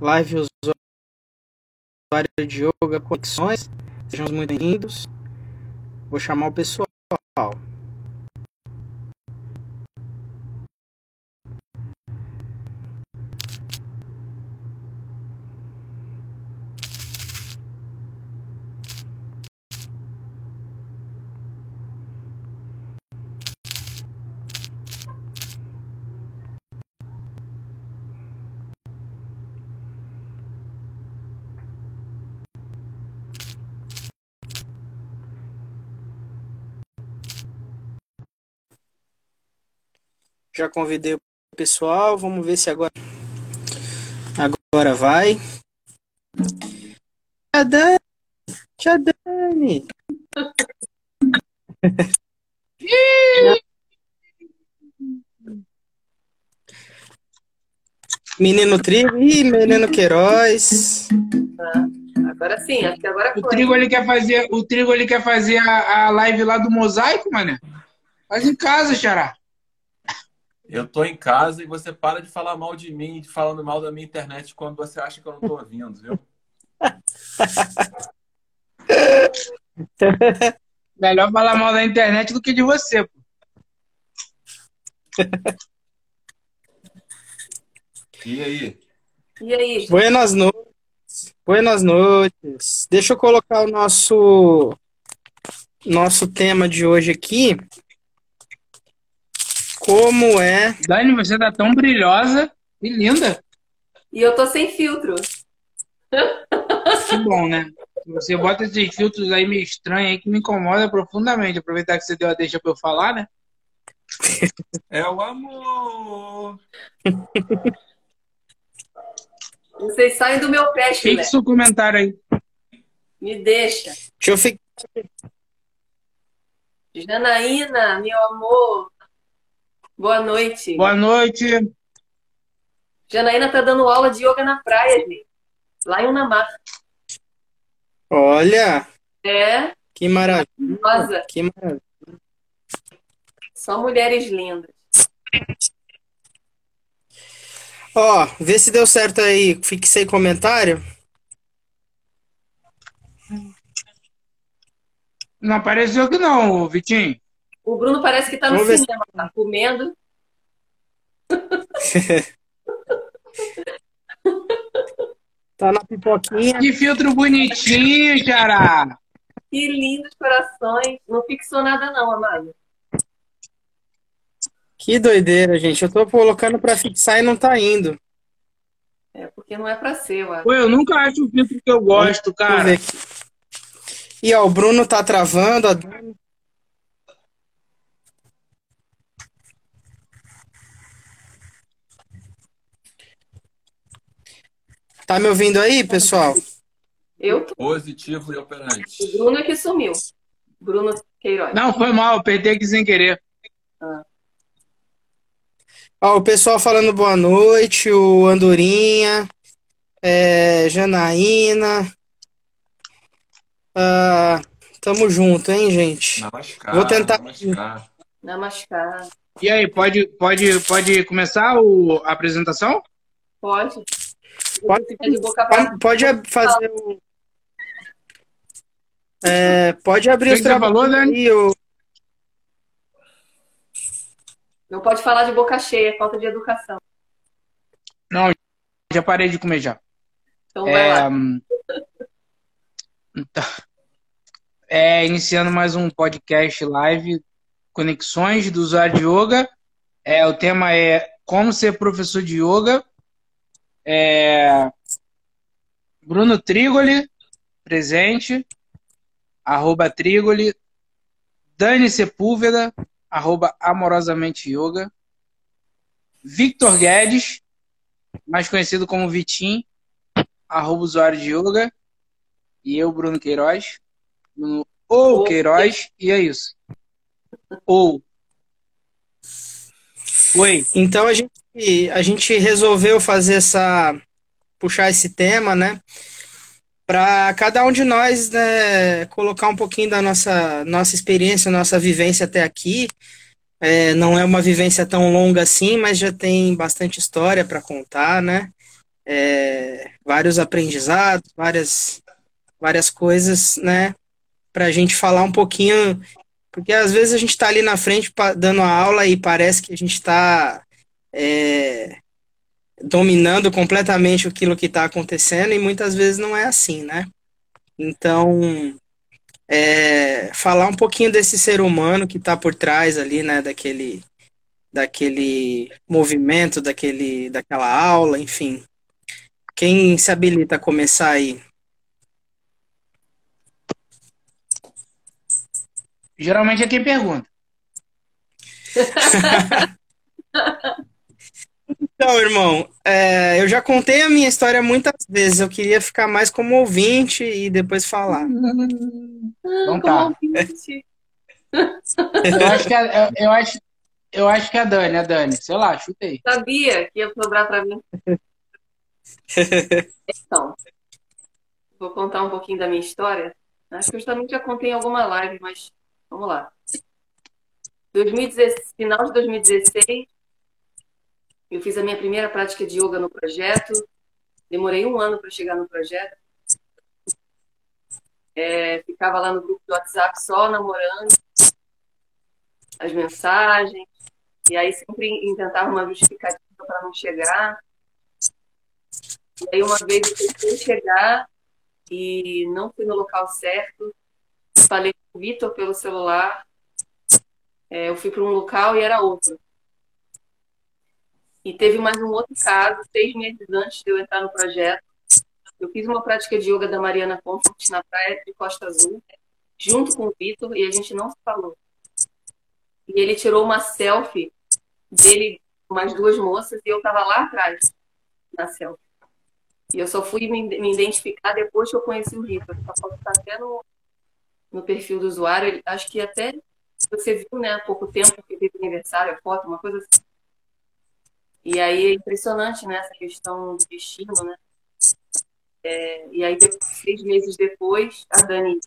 live usuário de yoga conexões. Sejam muito bem-vindos. Vou chamar o pessoal. Já convidei o pessoal, vamos ver se agora agora vai. Tia Dani! Tia Dani! Menino Trigo e Menino Queiroz. Ah, agora sim, acho que agora foi. O Trigo ele quer fazer, o Trigo ele quer fazer a, a live lá do mosaico, mané. Faz em casa, Xará. Eu tô em casa e você para de falar mal de mim, falando mal da minha internet quando você acha que eu não tô ouvindo, viu? Melhor falar mal da internet do que de você, pô. E aí? E aí? Buenas noites. Buenas noites. Deixa eu colocar o nosso nosso tema de hoje aqui. Como é? Dani, você tá tão brilhosa e linda. E eu tô sem filtro. Que bom, né? Você bota esses filtros aí meio estranhos aí que me incomoda profundamente. Aproveitar que você deu a deixa pra eu falar, né? É o amor. Vocês saem do meu pé, Chile. Fixa o comentário aí. Me deixa. Deixa eu ficar. Janaína, meu amor, Boa noite. Boa noite. Janaína tá dando aula de yoga na praia, gente. Lá em Unamar. Olha! É. Que maravilha. Rosa. Que maravilha. Só mulheres lindas. Ó, vê se deu certo aí. Fixei comentário. Não apareceu aqui não, Vitinho. O Bruno parece que está no Vamos cinema, tá comendo. tá na pipoquinha. Que filtro bonitinho, Xará! Que lindos corações. Não fixou nada não, Amália. Que doideira, gente. Eu tô colocando para fixar e não tá indo. É, porque não é para ser, eu acho. Pô, eu nunca acho o filtro que eu gosto, cara. E ó, o Bruno tá travando, a Dani Tá me ouvindo aí, pessoal? Eu tô. Positivo e operante. O Bruno é que sumiu. Bruno Queiroz. Não, foi mal, apertei aqui sem querer. Ah. Ó, o pessoal falando boa noite, o Andorinha, é, Janaína. Ah, tamo junto, hein, gente? Namaskar, Vou tentar. Namaskar. Namaskar. E aí, pode, pode, pode começar o, a apresentação? Pode. Pode, pode, pode fazer o. É, pode abrir o trabalho falou, né? o... Não pode falar de boca cheia, é falta de educação. Não, já parei de comer já. Então vai é, lá. Então, é, iniciando mais um podcast live, Conexões do Usuário de Yoga. É, o tema é como ser professor de yoga é, Bruno Trigoli, presente. Arroba Trigoli. Dani Sepúlveda, arroba Amorosamente Yoga. Victor Guedes, mais conhecido como Vitim, arroba usuário de yoga. E eu, Bruno Queiroz. Bruno ou Queiroz, e é isso. Ou. Oi. Então a gente a gente resolveu fazer essa puxar esse tema, né? Para cada um de nós né, colocar um pouquinho da nossa nossa experiência, nossa vivência até aqui. É, não é uma vivência tão longa assim, mas já tem bastante história para contar, né? é, vários aprendizados, várias, várias coisas, né? Para a gente falar um pouquinho, porque às vezes a gente está ali na frente dando a aula e parece que a gente está é, dominando completamente aquilo que está acontecendo e muitas vezes não é assim, né? Então, é, falar um pouquinho desse ser humano que está por trás ali, né, daquele, daquele movimento, daquele, daquela aula, enfim. Quem se habilita a começar aí? Geralmente é quem pergunta. Então, irmão, é, eu já contei a minha história muitas vezes. Eu queria ficar mais como ouvinte e depois falar. Então tá. Eu acho que a, eu, acho, eu acho que a Dani, a Dani, sei lá, chutei. Sabia que ia sobrar para mim. Então, vou contar um pouquinho da minha história. Acho que eu também já contei em alguma live, mas vamos lá. 2016, final de 2016, eu fiz a minha primeira prática de yoga no projeto. Demorei um ano para chegar no projeto. É, ficava lá no grupo do WhatsApp só namorando as mensagens. E aí sempre inventava uma justificativa para não chegar. E aí uma vez eu tentei chegar e não fui no local certo. Falei com o Vitor pelo celular. É, eu fui para um local e era outro. E teve mais um outro caso, seis meses antes de eu entrar no projeto. Eu fiz uma prática de yoga da Mariana Comfort na praia de Costa Azul, junto com o Vitor, e a gente não se falou. E ele tirou uma selfie dele com mais duas moças e eu estava lá atrás, na selfie. E eu só fui me, identificar depois que eu conheci o Vitor. A foto está até no, no perfil do usuário. Ele, acho que até você viu, né, há pouco tempo que teve aniversário, a foto, uma coisa assim. E aí é impressionante, né, essa questão do destino, né? É, e aí, seis meses depois, a Dani.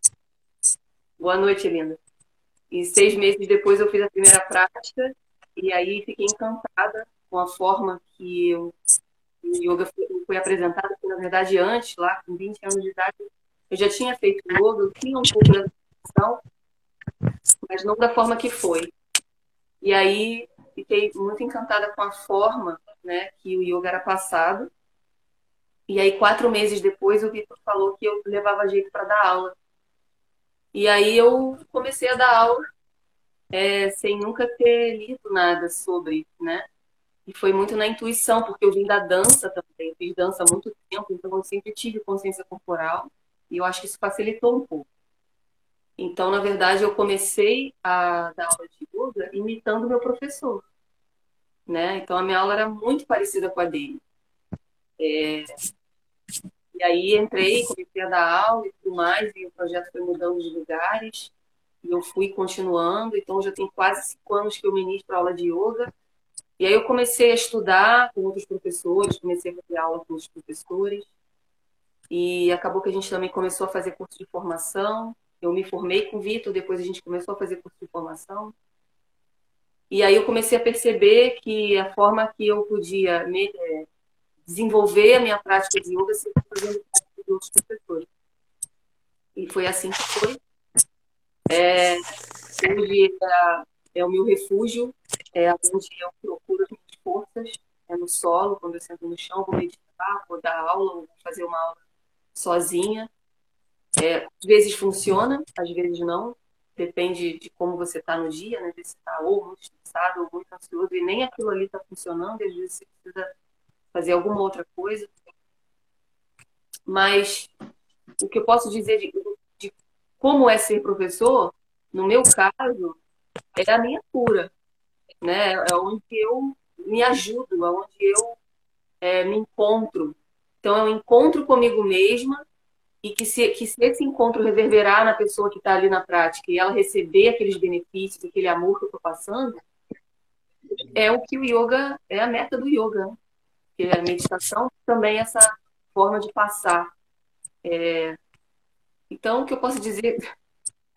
Boa noite, linda. E seis meses depois eu fiz a primeira prática e aí fiquei encantada com a forma que eu, o yoga foi, foi apresentado, porque na verdade antes, lá com 20 anos de idade, eu já tinha feito yoga, eu tinha um pouco de educação, mas não da forma que foi. E aí fiquei muito encantada com a forma né, que o yoga era passado. E aí, quatro meses depois, o Vitor falou que eu levava jeito para dar aula. E aí eu comecei a dar aula é, sem nunca ter lido nada sobre, né? E foi muito na intuição, porque eu vim da dança também, eu fiz dança há muito tempo, então eu sempre tive consciência corporal, e eu acho que isso facilitou um pouco. Então, na verdade, eu comecei a dar aula de yoga imitando meu professor né? Então a minha aula era muito parecida com a dele. É... E aí entrei, comecei a dar aula e tudo mais, e o projeto foi mudando de lugares, e eu fui continuando, então já tem quase cinco anos que eu ministro aula de yoga. E aí eu comecei a estudar com outros professores, comecei a fazer aula com os professores, e acabou que a gente também começou a fazer curso de formação. Eu me formei com o Vitor, depois a gente começou a fazer curso de formação. E aí eu comecei a perceber que a forma que eu podia me, é, desenvolver a minha prática de yoga seria fazendo parte de outros professores. E foi assim que foi. É, hoje é, é, o meu refúgio, é onde eu procuro as minhas forças, é no solo, quando eu sento no chão, vou meditar, vou dar aula, vou fazer uma aula sozinha. É, às vezes funciona, às vezes não depende de como você está no dia, né? Se está ou muito estressado ou muito ansioso e nem aquilo ali está funcionando, às vezes você precisa fazer alguma outra coisa. Mas o que eu posso dizer de, de como é ser professor, no meu caso, é a minha cura, né? É onde eu me ajudo, é onde eu é, me encontro. Então, é um encontro comigo mesma e que se, que se esse encontro reverberar na pessoa que está ali na prática e ela receber aqueles benefícios, aquele amor que eu estou passando, é o que o yoga, é a meta do yoga. Né? Porque a meditação também é essa forma de passar. É... Então, o que eu posso dizer,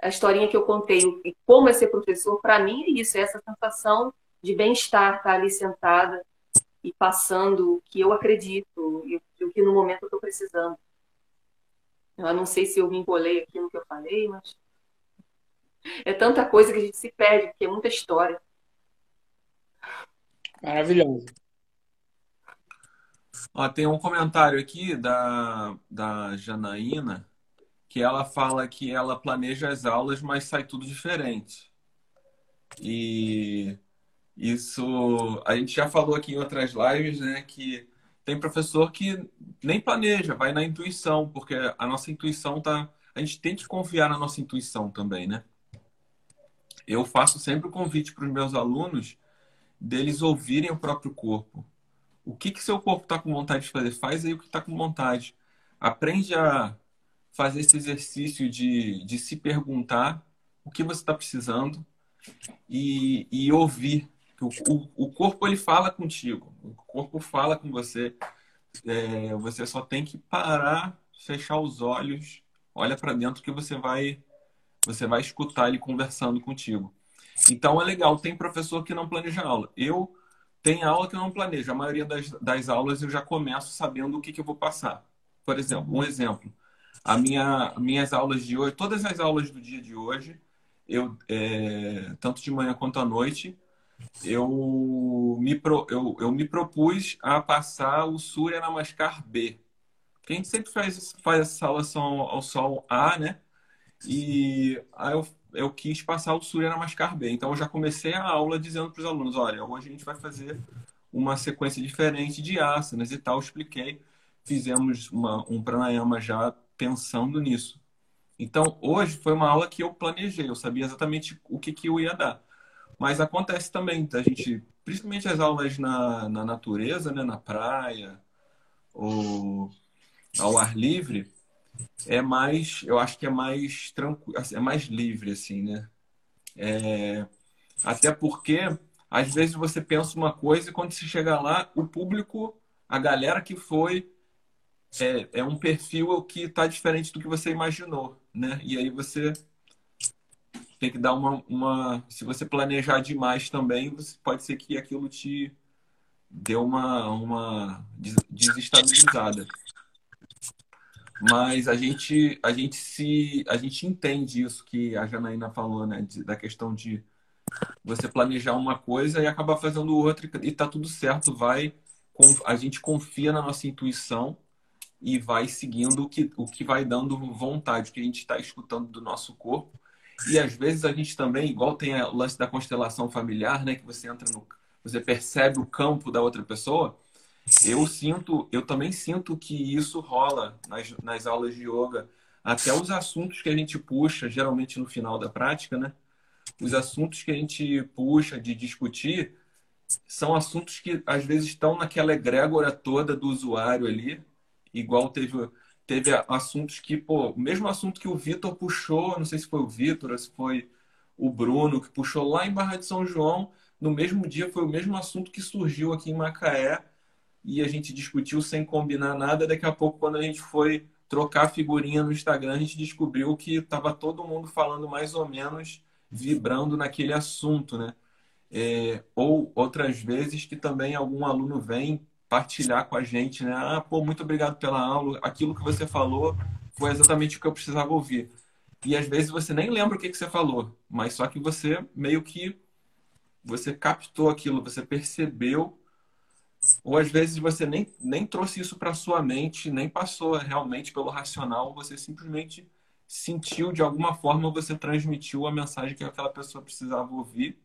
a historinha que eu contei, e como é ser professor, para mim é isso, é essa sensação de bem-estar, estar tá ali sentada e passando o que eu acredito, do que no momento eu estou precisando. Eu não sei se eu me embolei aqui no que eu falei, mas é tanta coisa que a gente se perde, porque é muita história. Maravilhoso. Ó, tem um comentário aqui da, da Janaína que ela fala que ela planeja as aulas, mas sai tudo diferente. E isso a gente já falou aqui em outras lives, né, que tem professor que nem planeja, vai na intuição, porque a nossa intuição tá, a gente tem que confiar na nossa intuição também, né? Eu faço sempre o convite para os meus alunos deles ouvirem o próprio corpo. O que que seu corpo está com vontade de fazer? Faz aí o que está com vontade. Aprende a fazer esse exercício de, de se perguntar o que você está precisando e, e ouvir. O, o, o, corpo ele fala contigo, o corpo fala com você. É, você só tem que parar, fechar os olhos, olha para dentro que você vai você vai escutar ele conversando contigo. Então é legal. Tem professor que não planeja aula. Eu tenho aula que eu não planejo. A maioria das, das aulas eu já começo sabendo o que, que eu vou passar. Por exemplo, um exemplo. A minha, minhas aulas de hoje, todas as aulas do dia de hoje, eu é, tanto de manhã quanto à noite, eu me, pro, eu, eu me propus a passar o Surya Namaskar B. Porque a gente sempre faz, faz essa saudação ao, ao sol A, né? E aí eu, eu quis passar o Surya Namaskar B. Então eu já comecei a aula dizendo para os alunos, olha, hoje a gente vai fazer uma sequência diferente de asanas e tal. Eu expliquei, fizemos uma, um pranayama já pensando nisso. Então, hoje foi uma aula que eu planejei, eu sabia exatamente o que, que eu ia dar. Mas acontece também da gente, principalmente as aulas na, na natureza, né, na praia, ou ao ar livre, é mais, eu acho que é mais tranquilo, é mais livre, assim, né? É, até porque, às vezes, você pensa uma coisa e quando você chega lá, o público, a galera que foi, é, é um perfil que está diferente do que você imaginou, né? E aí você tem que dar uma, uma. Se você planejar demais também, você, pode ser que aquilo te dê uma, uma desestabilizada. Mas a gente, a gente se. A gente entende isso que a Janaína falou, né? De, da questão de você planejar uma coisa e acabar fazendo outra e tá tudo certo, vai. A gente confia na nossa intuição e vai seguindo o que, o que vai dando vontade, o que a gente está escutando do nosso corpo. E às vezes a gente também, igual tem o lance da constelação familiar, né? Que você entra no. Você percebe o campo da outra pessoa. Eu sinto, eu também sinto que isso rola nas, nas aulas de yoga. Até os assuntos que a gente puxa, geralmente no final da prática, né? Os assuntos que a gente puxa de discutir são assuntos que às vezes estão naquela egrégora toda do usuário ali, igual teve, teve assuntos que, pô, o mesmo assunto que o Vitor puxou, não sei se foi o Vitor ou se foi o Bruno, que puxou lá em Barra de São João, no mesmo dia foi o mesmo assunto que surgiu aqui em Macaé e a gente discutiu sem combinar nada. Daqui a pouco, quando a gente foi trocar figurinha no Instagram, a gente descobriu que estava todo mundo falando mais ou menos, vibrando naquele assunto, né? É, ou outras vezes que também algum aluno vem partilhar com a gente, né? Ah, pô, muito obrigado pela aula. Aquilo que você falou foi exatamente o que eu precisava ouvir. E às vezes você nem lembra o que, que você falou, mas só que você meio que você captou aquilo, você percebeu, ou às vezes você nem, nem trouxe isso para sua mente, nem passou realmente pelo racional, você simplesmente sentiu de alguma forma, você transmitiu a mensagem que aquela pessoa precisava ouvir.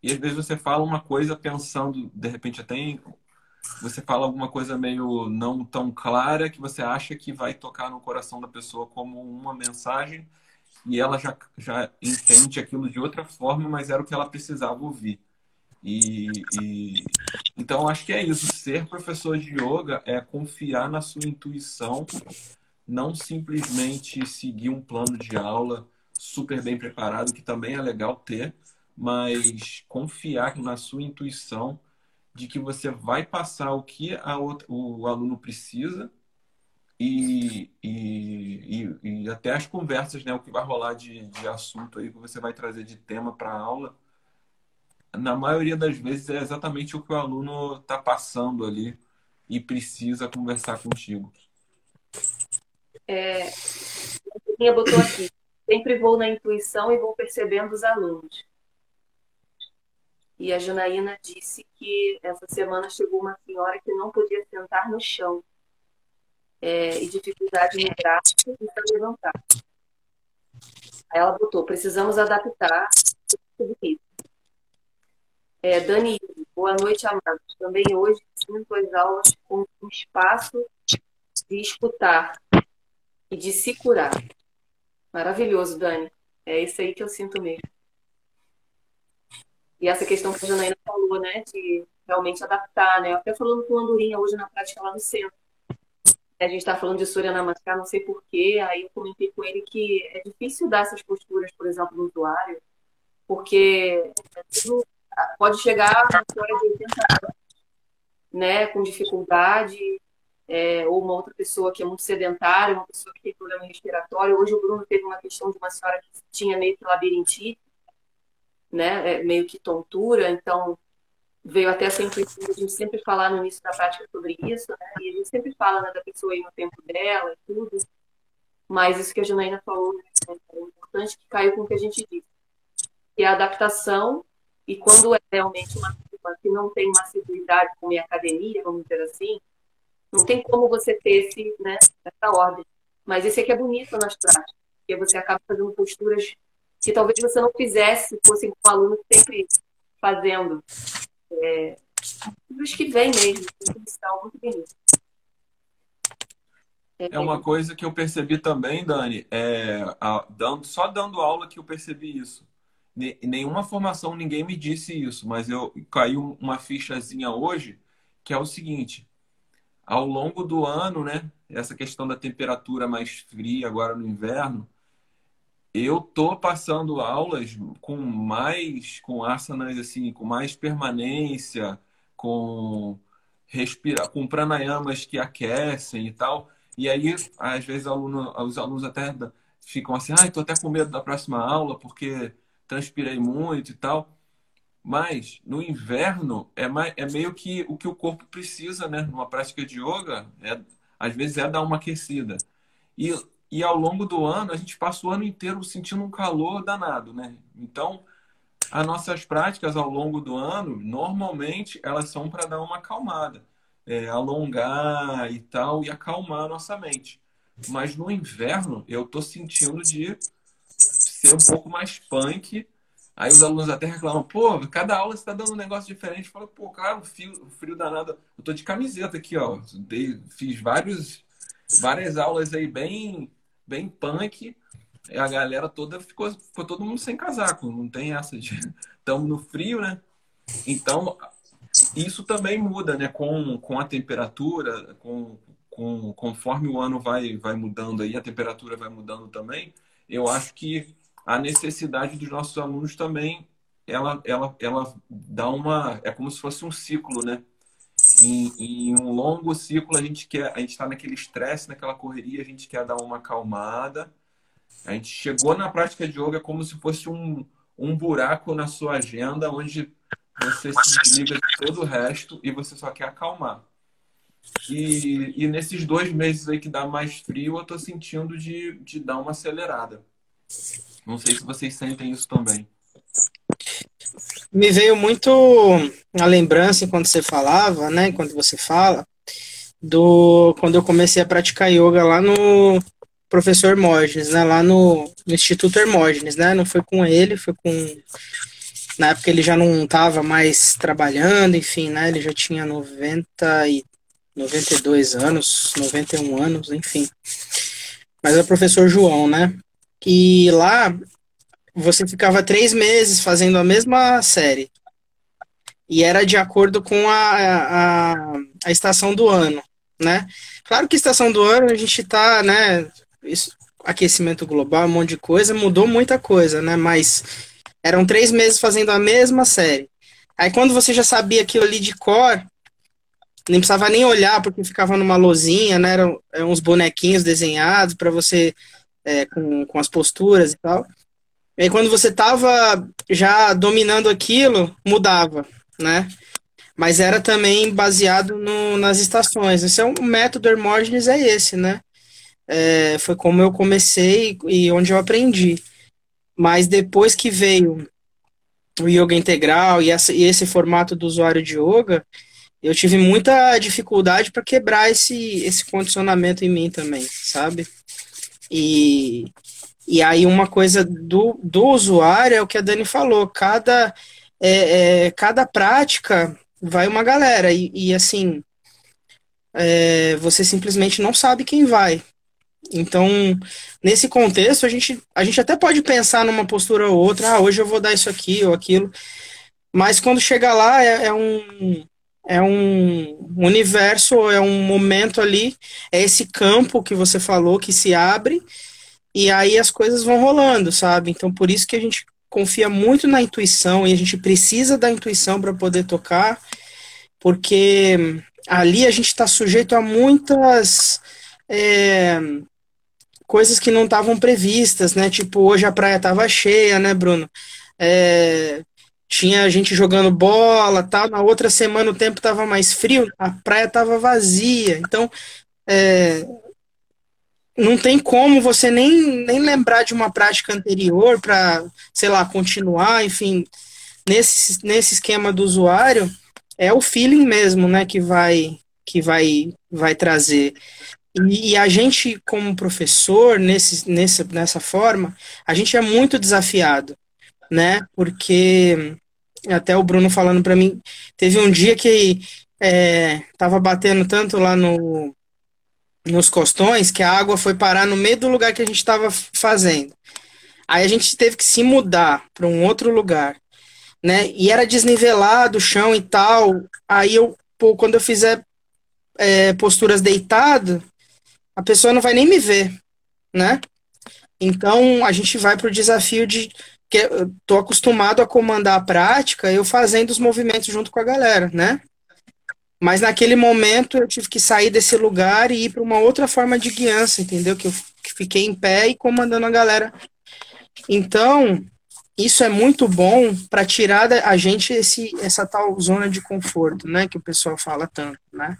E às vezes você fala uma coisa pensando, de repente até em você fala alguma coisa meio não tão clara que você acha que vai tocar no coração da pessoa como uma mensagem e ela já, já entende aquilo de outra forma, mas era o que ela precisava ouvir. E, e então acho que é isso. Ser professor de yoga é confiar na sua intuição, não simplesmente seguir um plano de aula super bem preparado, que também é legal ter, mas confiar na sua intuição de que você vai passar o que outra, o aluno precisa e, e, e, e, até as conversas, né, o que vai rolar de, de assunto aí que você vai trazer de tema para a aula, na maioria das vezes é exatamente o que o aluno está passando ali e precisa conversar contigo? É, a botou aqui. Sempre vou na intuição e vou percebendo os alunos. E a Janaína disse que essa semana chegou uma senhora que não podia sentar no chão. É, e dificuldade no braço e para levantar. Aí ela botou, precisamos adaptar isso. É, Dani, boa noite, amados. Também hoje sinto as aulas com um espaço de escutar e de se curar. Maravilhoso, Dani. É isso aí que eu sinto mesmo. E essa questão que a Janaína falou, né, de realmente adaptar, né? Até falando com o Andorinha hoje na prática lá no centro. A gente está falando de Surya Namaskar, não sei porquê, aí eu comentei com ele que é difícil dar essas posturas, por exemplo, no usuário, porque pode chegar a uma história de 80 anos, né, com dificuldade, é, ou uma outra pessoa que é muito sedentária, uma pessoa que tem problema respiratório. Hoje o Bruno teve uma questão de uma senhora que tinha meio que labirintite, né, é, meio que tontura, então veio até de a gente sempre falar no início da prática sobre isso, né, e a gente sempre fala né, da pessoa aí no tempo dela e tudo, mas isso que a Janaína falou né, é importante que caiu com o que a gente disse, que é a adaptação, e quando é realmente uma turma que não tem uma assiduidade como em academia, vamos dizer assim, não tem como você ter esse, né, essa ordem. Mas esse aqui é bonito nas práticas, porque você acaba fazendo posturas que talvez você não fizesse, fosse um aluno sempre fazendo. É, que vem mesmo, muito bonito. É, é uma coisa que eu percebi também, Dani, é, a, dando, só dando aula que eu percebi isso. Nenhuma formação, ninguém me disse isso, mas eu caiu uma fichazinha hoje, que é o seguinte: ao longo do ano, né? Essa questão da temperatura mais fria agora no inverno, eu tô passando aulas com mais, com asanas assim, com mais permanência, com respirar, com pranayamas que aquecem e tal. E aí, às vezes, aluno, os alunos até ficam assim, ah, tô até com medo da próxima aula porque transpirei muito e tal. Mas no inverno é, mais, é meio que o que o corpo precisa, né? Numa prática de yoga, é, às vezes é dar uma aquecida. E, e ao longo do ano, a gente passa o ano inteiro sentindo um calor danado, né? Então, as nossas práticas ao longo do ano, normalmente, elas são para dar uma acalmada. É, alongar e tal, e acalmar a nossa mente. Mas no inverno, eu tô sentindo de ser um pouco mais punk Aí os alunos até reclamam, pô, cada aula você está dando um negócio diferente. Fala, pô, cara, o frio, o frio danado. Eu tô de camiseta aqui, ó. Dei, fiz vários, várias aulas aí bem, bem punk. A galera toda ficou, ficou todo mundo sem casaco. Não tem essa de. Estamos no frio, né? Então, isso também muda, né? Com, com a temperatura, com, com, conforme o ano vai, vai mudando aí, a temperatura vai mudando também. Eu acho que a necessidade dos nossos alunos também, ela, ela, ela dá uma. É como se fosse um ciclo, né? Em, em um longo ciclo, a gente quer, a gente está naquele estresse, naquela correria, a gente quer dar uma acalmada. A gente chegou na prática de yoga como se fosse um, um buraco na sua agenda, onde você se desliga de todo o resto e você só quer acalmar. E, e nesses dois meses aí que dá mais frio, eu tô sentindo de, de dar uma acelerada. Não sei se vocês sentem isso também. Me veio muito a lembrança enquanto você falava, né? Enquanto você fala, do quando eu comecei a praticar yoga lá no professor Hermógenes, né? Lá no, no Instituto Hermógenes, né? Não foi com ele, foi com na época ele já não estava mais trabalhando, enfim, né? Ele já tinha 90 e 92 anos, 91 anos, enfim. Mas é o professor João, né? E lá você ficava três meses fazendo a mesma série. E era de acordo com a, a, a estação do ano, né? Claro que estação do ano a gente tá, né? Isso, aquecimento global, um monte de coisa, mudou muita coisa, né? Mas eram três meses fazendo a mesma série. Aí quando você já sabia aquilo ali de cor, nem precisava nem olhar, porque ficava numa lozinha, né? Eram, eram uns bonequinhos desenhados para você é, com, com as posturas e tal. E aí, quando você tava já dominando aquilo, mudava, né? Mas era também baseado no, nas estações. Esse é um método Hermógenes é esse, né? É, foi como eu comecei e onde eu aprendi. Mas depois que veio o yoga integral e, essa, e esse formato do usuário de yoga, eu tive muita dificuldade para quebrar esse, esse condicionamento em mim também, sabe? E, e aí uma coisa do, do usuário é o que a Dani falou, cada, é, é, cada prática vai uma galera, e, e assim, é, você simplesmente não sabe quem vai. Então, nesse contexto, a gente, a gente até pode pensar numa postura ou outra, ah, hoje eu vou dar isso aqui ou aquilo, mas quando chega lá é, é um é um universo, é um momento ali, é esse campo que você falou que se abre e aí as coisas vão rolando, sabe? Então por isso que a gente confia muito na intuição e a gente precisa da intuição para poder tocar, porque ali a gente está sujeito a muitas é, coisas que não estavam previstas, né? Tipo, hoje a praia estava cheia, né, Bruno? É, tinha gente jogando bola, tal. Na outra semana o tempo estava mais frio, a praia estava vazia. Então, é, não tem como você nem, nem lembrar de uma prática anterior para, sei lá, continuar, enfim, nesse, nesse esquema do usuário, é o feeling mesmo, né, que vai que vai vai trazer. E, e a gente, como professor, nesse, nesse, nessa forma, a gente é muito desafiado, né? Porque até o Bruno falando para mim, teve um dia que é, tava batendo tanto lá no, nos costões que a água foi parar no meio do lugar que a gente estava fazendo. Aí a gente teve que se mudar para um outro lugar, né? E era desnivelado o chão e tal. Aí eu, pô, quando eu fizer é, posturas deitado, a pessoa não vai nem me ver, né? Então a gente vai para o desafio de que eu tô acostumado a comandar a prática, eu fazendo os movimentos junto com a galera, né? Mas naquele momento eu tive que sair desse lugar e ir para uma outra forma de guiança, entendeu? Que eu fiquei em pé e comandando a galera. Então, isso é muito bom para tirar a gente esse, essa tal zona de conforto, né? Que o pessoal fala tanto, né?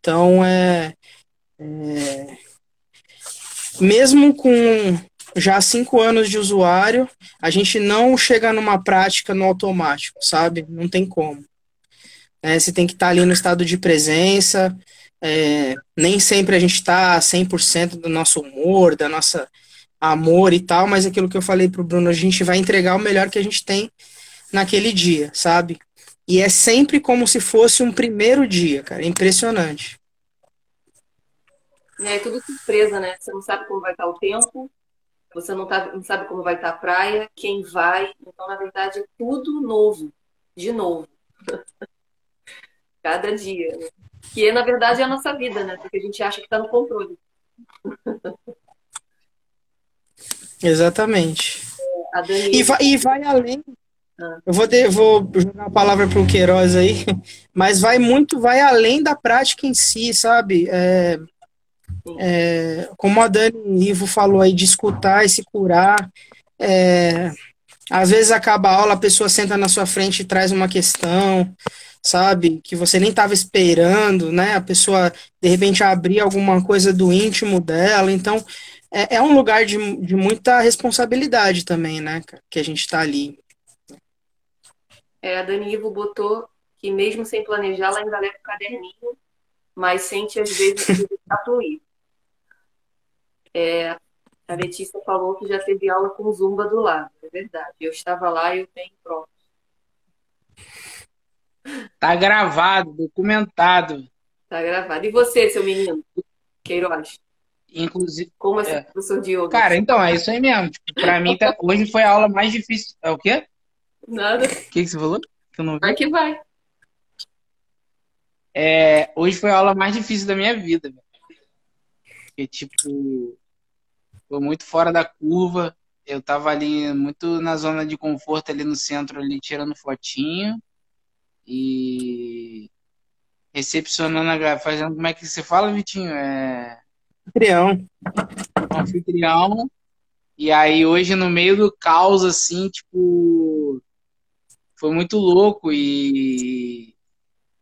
Então, é, é mesmo com já cinco anos de usuário, a gente não chega numa prática no automático, sabe? Não tem como. É, você tem que estar tá ali no estado de presença, é, nem sempre a gente está 100% do nosso humor, da nossa amor e tal, mas aquilo que eu falei pro Bruno, a gente vai entregar o melhor que a gente tem naquele dia, sabe? E é sempre como se fosse um primeiro dia, cara, é impressionante. É tudo surpresa, né? Você não sabe como vai estar o tempo, você não, tá, não sabe como vai estar a praia, quem vai. Então, na verdade, é tudo novo, de novo. Cada dia. Né? Que, na verdade, é a nossa vida, né? Porque a gente acha que está no controle. Exatamente. E vai, e vai além. Ah. Eu vou, de, vou jogar a palavra para o Queiroz aí, mas vai muito, vai além da prática em si, sabe? É, é, como a Dani Ivo falou aí, de escutar e se curar. É, às vezes acaba a aula, a pessoa senta na sua frente e traz uma questão, sabe, que você nem estava esperando, né? A pessoa de repente abrir alguma coisa do íntimo dela. Então, é, é um lugar de, de muita responsabilidade também, né? Que a gente está ali. É, a Dani Ivo botou que mesmo sem planejar, ela ainda leva o caderninho, mas sente às vezes está fluir. É, a Letícia falou que já teve aula com Zumba do lado. É verdade. Eu estava lá e eu tenho pronto. Tá gravado, documentado. Tá gravado. E você, seu menino? Queiroz? Inclusive. Como assim, é. professor Diogo? Cara, então, é isso aí mesmo. Tipo, pra mim, tá... hoje foi a aula mais difícil. É o quê? Nada. O que, que você falou? Que eu não vi. Vai que vai. É, hoje foi a aula mais difícil da minha vida. Porque, tipo, foi muito fora da curva. Eu tava ali muito na zona de conforto ali no centro ali tirando fotinho e recepcionando a fazendo como é que você fala, Vitinho? É anfitrião. Anfitrião. E aí hoje no meio do caos assim, tipo, foi muito louco e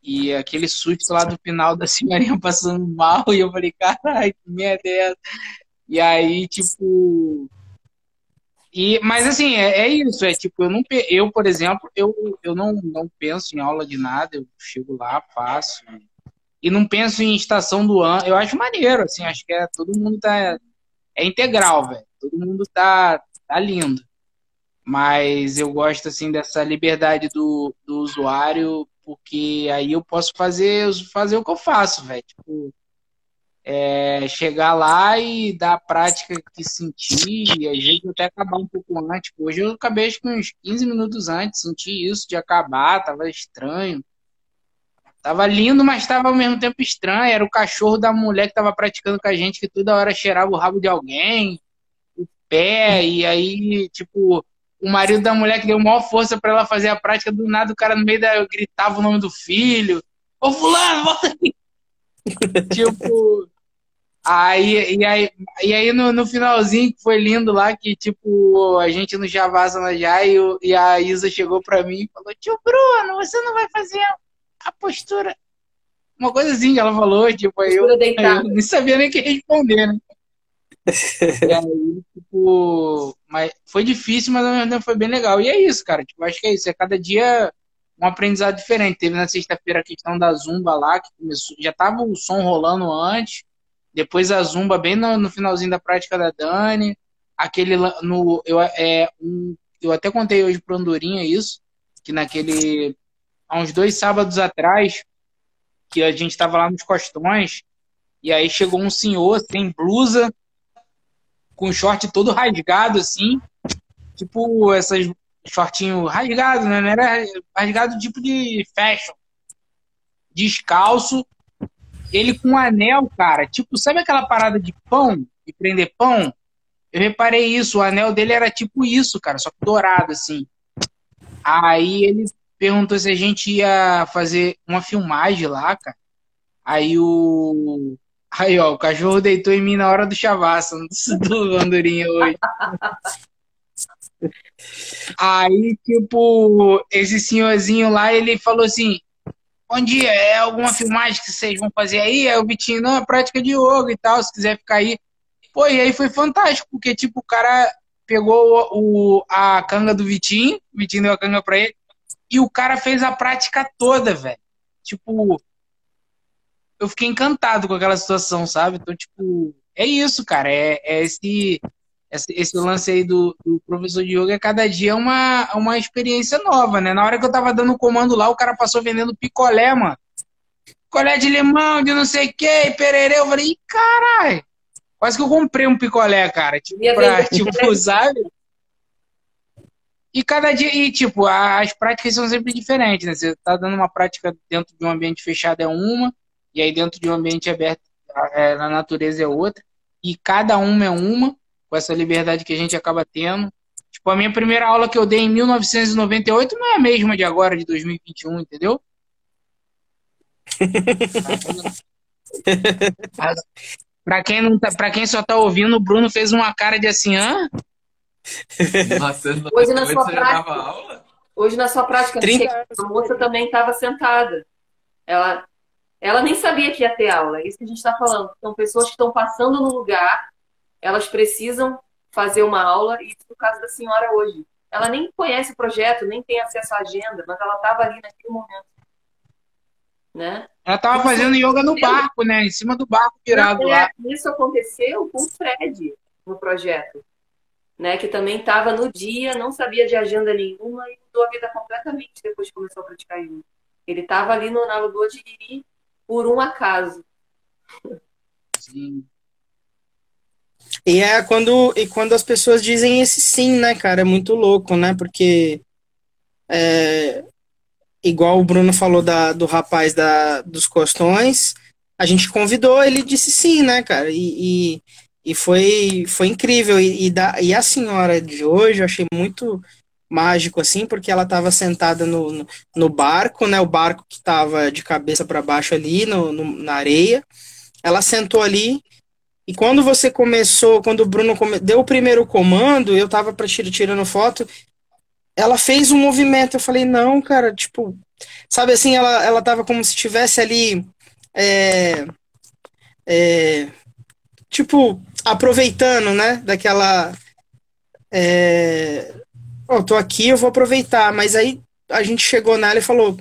E aquele susto lá do final da senhorinha passando mal, e eu falei, caralho, que merda é essa? E aí, tipo. E, mas assim, é, é, isso, é tipo, eu não eu, por exemplo, eu, eu não, não penso em aula de nada, eu chego lá, faço. E não penso em estação do ano. Eu acho maneiro, assim, acho que é, todo mundo tá. É integral, velho. Todo mundo tá, tá lindo. Mas eu gosto, assim, dessa liberdade do, do usuário, porque aí eu posso fazer, fazer o que eu faço, velho. Tipo, é, chegar lá e dar a prática que sentir, e às vezes até acabar um pouco antes. Tipo, hoje eu acabei acho que uns 15 minutos antes, senti isso de acabar, tava estranho. Tava lindo, mas tava ao mesmo tempo estranho. Era o cachorro da mulher que tava praticando com a gente, que toda hora cheirava o rabo de alguém, o pé, e aí, tipo, o marido da mulher que deu maior força para ela fazer a prática, do nada o cara no meio da gritava o nome do filho. Ô fulano, volta aqui! tipo, Aí, e aí, e aí no, no finalzinho, que foi lindo lá, que tipo, a gente no Javasana já, e, e a Isa chegou pra mim e falou, tio Bruno, você não vai fazer a, postura. Uma coisa assim que ela falou, tipo, aí eu, eu nem sabia nem o que responder, né? e aí, tipo, mas foi difícil, mas ao mesmo tempo foi bem legal. E é isso, cara. Tipo, acho que é isso. É cada dia um aprendizado diferente. Teve na sexta-feira a questão da Zumba lá, que começou, já tava o som rolando antes. Depois a Zumba bem no, no finalzinho da prática da Dani. Aquele no eu é um, eu até contei hoje pro Andorinha isso, que naquele há uns dois sábados atrás que a gente estava lá nos costões e aí chegou um senhor sem blusa, com short todo rasgado assim, tipo essas shortinho rasgado, né? Não era rasgado tipo de fashion, descalço ele com um anel, cara, tipo, sabe aquela parada de pão, de prender pão? Eu reparei isso, o anel dele era tipo isso, cara, só que dourado, assim. Aí ele perguntou se a gente ia fazer uma filmagem lá, cara. Aí o. Aí, ó, o cachorro deitou em mim na hora do chavassa, do Andorinha hoje. Aí, tipo, esse senhorzinho lá, ele falou assim: bom dia, é alguma filmagem que vocês vão fazer aí? Aí o Vitinho, não, é prática de yoga e tal, se quiser ficar aí. Pô, e aí foi fantástico, porque, tipo, o cara pegou o, a canga do Vitinho, o Vitinho deu a canga pra ele, e o cara fez a prática toda, velho. Tipo, eu fiquei encantado com aquela situação, sabe? Então, tipo, é isso, cara. É, é esse esse, esse lance aí do, do, professor de yoga é cada dia uma, uma experiência nova, né? Na hora que eu tava dando o comando lá, o cara passou vendendo picolé, mano. Picolé de limão, de não sei o que, pererê. Eu falei, caralho. Quase que eu comprei um picolé, cara. Tipo, pra, tipo, sabe? E cada dia, e tipo, as práticas são sempre diferentes, né? Você tá dando uma prática dentro de um ambiente fechado é uma, e aí dentro de um ambiente aberto, é, na natureza é outra. E cada uma é uma com essa liberdade que a gente acaba tendo. Tipo, a minha primeira aula que eu dei em 1998 não é a mesma de agora, de 2021, entendeu? Para quem não tá, para quem só tá ouvindo, o Bruno fez uma cara de assim, hã? Nossa, hoje na sua prática, hoje na sua prática, 30... a moça também estava sentada. Ela, ela nem sabia que ia ter aula. É isso que a gente está falando. São pessoas que estão passando no lugar elas precisam fazer uma aula, e isso no caso da senhora hoje. Ela nem conhece o projeto, nem tem acesso à agenda, mas ela estava ali naquele momento. Né? Ela estava fazendo yoga no barco, né? Em cima do barco virado lá. Isso aconteceu com o Fred no projeto. Né, que também estava no dia, não sabia de agenda nenhuma e mudou a vida completamente depois que começou a praticar yoga. Ele estava ali no, na de por um acaso. Sim. E é quando, e quando as pessoas dizem esse sim, né, cara? É muito louco, né? Porque é, igual o Bruno falou da, do rapaz da, dos costões, a gente convidou, ele disse sim, né, cara? E, e, e foi, foi incrível. E, e, da, e a senhora de hoje eu achei muito mágico, assim, porque ela estava sentada no, no, no, barco, né? O barco que estava de cabeça para baixo ali no, no, na areia. Ela sentou ali e quando você começou, quando o Bruno deu o primeiro comando, eu tava para tirando foto, ela fez um movimento. Eu falei, não, cara, tipo, sabe assim, ela, ela tava como se estivesse ali, é, é, tipo, aproveitando, né, daquela, é, oh, tô aqui, eu vou aproveitar, mas aí a gente chegou nela e falou,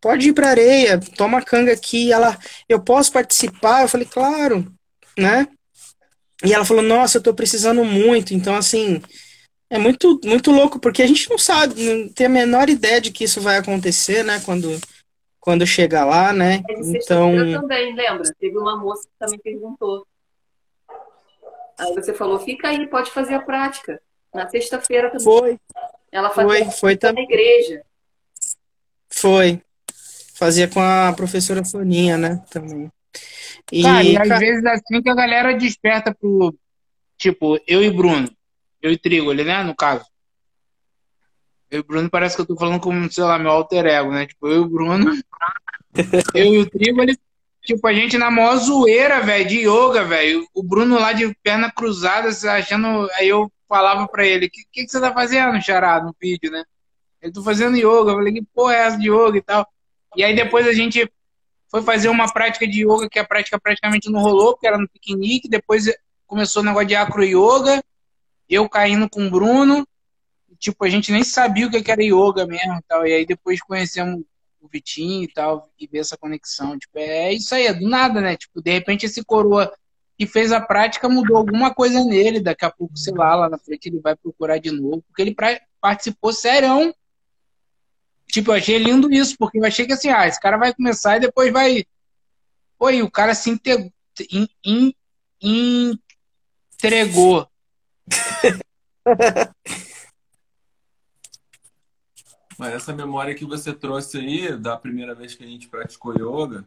pode ir pra areia, toma canga aqui, ela, eu posso participar? Eu falei, claro, né, e ela falou, nossa, eu tô precisando muito, então assim, é muito, muito louco, porque a gente não sabe, não tem a menor ideia de que isso vai acontecer, né? Quando, quando chegar lá, né? Então. Eu também, lembra? Teve uma moça que também perguntou. Aí você falou, fica aí, pode fazer a prática. Na sexta-feira também. Foi. Ela fazia foi, foi também. na igreja. Foi. Fazia com a professora Soninha, né? Também. E, cara, e às cara... vezes assim que a galera desperta pro. Tipo, eu e Bruno. Eu e Trigoli, né? No caso. Eu e Bruno parece que eu tô falando como, sei lá, meu alter ego, né? Tipo, eu e o Bruno. eu e o Trigoli. Tipo, a gente na maior zoeira, velho, de yoga, velho. O Bruno lá de perna cruzada, achando. Aí eu falava pra ele: O que, que, que, você tá fazendo, Xará, no vídeo, né? Eu tô fazendo yoga. Eu falei: Que porra é essa de yoga e tal? E aí depois a gente foi fazer uma prática de yoga que a prática praticamente não rolou, porque era no piquenique. Depois começou o negócio de acro yoga eu caindo com o Bruno, tipo, a gente nem sabia o que era yoga mesmo e tal. E aí depois conhecemos o Vitinho e tal, e ver essa conexão. Tipo, é isso aí, é do nada, né? Tipo, de repente esse coroa que fez a prática mudou alguma coisa nele. Daqui a pouco, sei lá, lá na frente ele vai procurar de novo, porque ele participou serão. Tipo, eu achei lindo isso, porque eu achei que assim, ah, esse cara vai começar e depois vai. Pô, e o cara se integrou. In, in, entregou Mas essa memória que você trouxe aí, da primeira vez que a gente praticou yoga,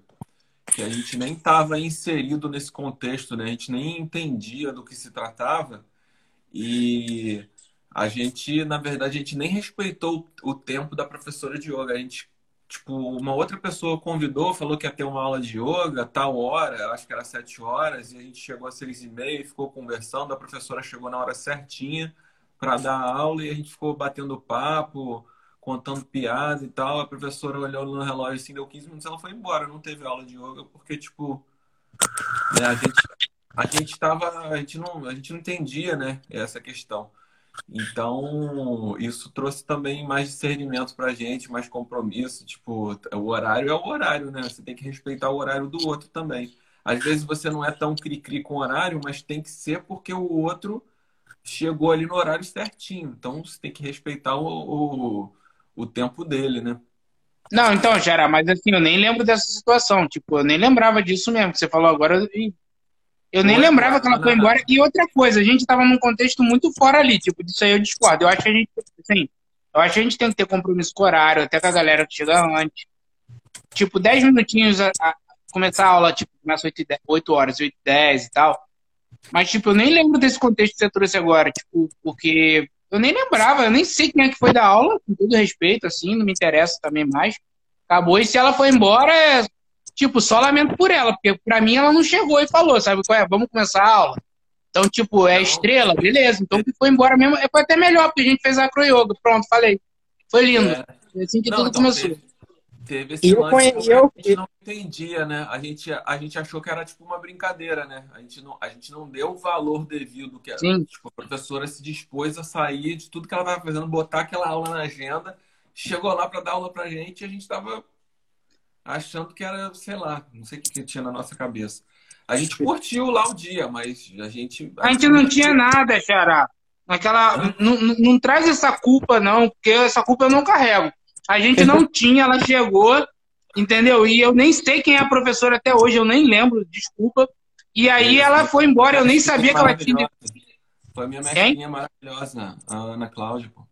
que a gente nem estava inserido nesse contexto, né? A gente nem entendia do que se tratava. E a gente, na verdade, a gente nem respeitou o tempo da professora de yoga. A gente tipo, uma outra pessoa convidou, falou que ia ter uma aula de yoga, tal hora, acho que era sete horas, e a gente chegou às seis e meia ficou conversando. A professora chegou na hora certinha para dar a aula e a gente ficou batendo papo, contando piadas e tal. A professora olhou no relógio assim, deu 15 minutos, ela foi embora. Não teve aula de yoga porque, tipo, né, a gente a gente tava, a gente não, a gente não entendia, né, essa questão. Então, isso trouxe também mais discernimento pra gente, mais compromisso. Tipo, o horário é o horário, né? Você tem que respeitar o horário do outro também. Às vezes você não é tão cri-cri com o horário, mas tem que ser porque o outro chegou ali no horário certinho. Então, você tem que respeitar o, o, o tempo dele, né? Não, então, Gera, mas assim, eu nem lembro dessa situação. Tipo, eu nem lembrava disso mesmo você falou agora eu nem lembrava que ela foi embora. E outra coisa, a gente estava num contexto muito fora ali, tipo, disso aí eu discordo. Eu acho que a gente, assim, eu acho que a gente tem que ter compromisso com o horário, até com a galera que chega antes. Tipo, 10 minutinhos a, a, começar a aula, tipo, começa 8, 8 horas, 8 10 e tal. Mas, tipo, eu nem lembro desse contexto que você trouxe agora, tipo, porque eu nem lembrava, eu nem sei quem é que foi da aula, com todo respeito, assim, não me interessa também mais. Acabou, e se ela foi embora, tipo, só lamento por ela, porque pra mim ela não chegou e falou, sabe qual é? Vamos começar a aula. Então, tipo, é estrela, beleza. Então que foi embora mesmo. É, foi até melhor, porque a gente fez a acro yoga. Pronto, falei. Foi lindo. É. Foi assim que não, tudo então, começou. Teve, teve esse eu lance conhe... eu... a gente não entendia, né? A gente, a gente achou que era tipo uma brincadeira, né? A gente não, a gente não deu o valor devido que Sim. Tipo, a professora se dispôs a sair de tudo que ela estava fazendo, botar aquela aula na agenda, chegou lá para dar aula pra gente e a gente estava achando que era, sei lá, não sei o que, que tinha na nossa cabeça. A gente curtiu lá o dia, mas a gente. A gente não tinha nada, Xará. Aquela, não, não, traz essa culpa, não, porque essa culpa eu não carrego. A gente não tinha, ela chegou, entendeu? E eu nem sei quem é a professora até hoje, eu nem lembro, desculpa. E aí ela foi embora, eu nem sabia que ela tinha. Foi a minha mestrinha maravilhosa, a Ana Cláudia, pô.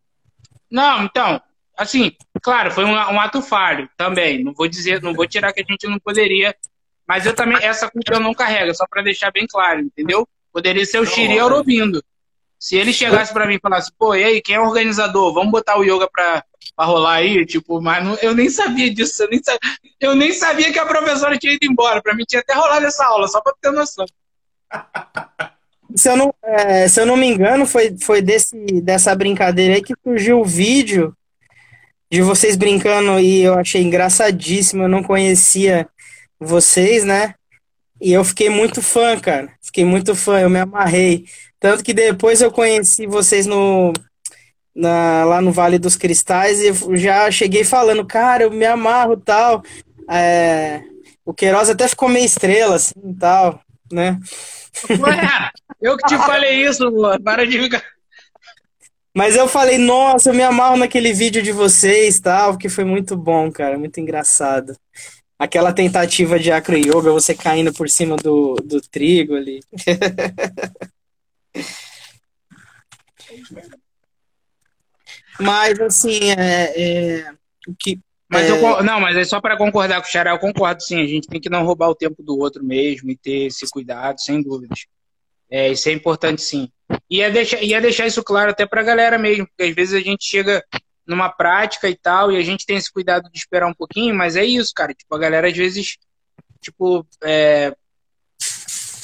Não, então, assim, claro, foi um, um, ato falho também. Não vou dizer, não vou tirar que a gente não poderia, mas eu também essa culpa eu não carrego, só para deixar bem claro, entendeu? Poderia ser o Shiri Aurobindo. Se ele chegasse para mim e falasse, pô, e aí, quem é o organizador? Vamos botar o yoga pra, pra rolar aí? Tipo, mas não, eu nem sabia disso, eu nem sabia, eu nem sabia que a professora tinha ido embora. Pra mim tinha até rolado essa aula, só pra ter noção. Se eu não, é, se eu não me engano, foi, foi desse, dessa brincadeira aí que surgiu o vídeo de vocês brincando e eu achei engraçadíssimo. Eu não conhecia vocês, né? E eu fiquei muito fã, cara. Fiquei muito fã, eu me amarrei. Tanto que depois eu conheci vocês no, na, lá no Vale dos Cristais e já cheguei falando, cara, eu me amarro tal. É, o Queiroz até ficou meio estrela, assim, tal, né? Ué, eu que te falei isso, mano. Para de ficar. Mas eu falei, nossa, eu me amarro naquele vídeo de vocês, tal, porque foi muito bom, cara, muito engraçado. Aquela tentativa de acro yoga, você caindo por cima do, do trigo ali. Mas, assim, é, é, o que. Mas é, eu, não, mas é só para concordar com o Xará, eu concordo sim. A gente tem que não roubar o tempo do outro mesmo e ter esse cuidado, sem dúvidas. É, isso é importante sim. E é deixar, e é deixar isso claro até para a galera mesmo, porque às vezes a gente chega numa prática e tal, e a gente tem esse cuidado de esperar um pouquinho, mas é isso, cara. Tipo, a galera às vezes, tipo, é,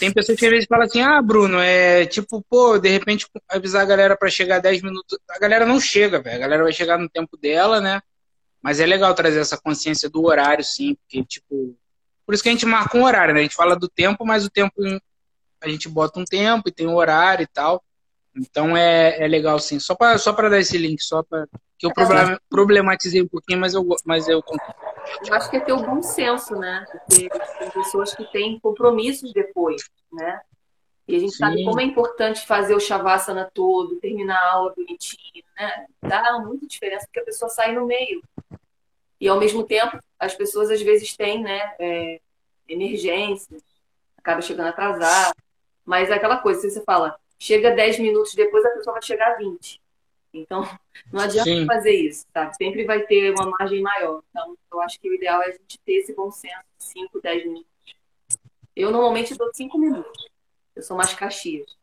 tem pessoas que às vezes falam assim, ah, Bruno, é tipo, pô, de repente avisar a galera para chegar 10 minutos. A galera não chega, velho. A galera vai chegar no tempo dela, né? Mas é legal trazer essa consciência do horário, sim, porque, tipo. Por isso que a gente marca um horário, né? A gente fala do tempo, mas o tempo. A gente bota um tempo e tem um horário e tal. Então é, é legal, sim. Só para só pra dar esse link, só para. Que eu problem, problematizei um pouquinho, mas eu, mas eu eu acho que é ter o bom senso, né? Porque tem pessoas que têm compromissos depois, né? E a gente Sim. sabe como é importante fazer o Shavasana todo, terminar a aula bonitinho, né? Dá muita diferença porque a pessoa sai no meio. E ao mesmo tempo, as pessoas às vezes têm, né, é, emergências, acaba chegando atrasado. Mas é aquela coisa, se você fala, chega 10 minutos depois, a pessoa vai chegar a 20. Então, não adianta Sim. fazer isso, tá? Sempre vai ter uma margem maior. Então, eu acho que o ideal é a gente ter esse bom senso, 5, 10 minutos. Eu normalmente dou 5 minutos. Eu sou mais caxias.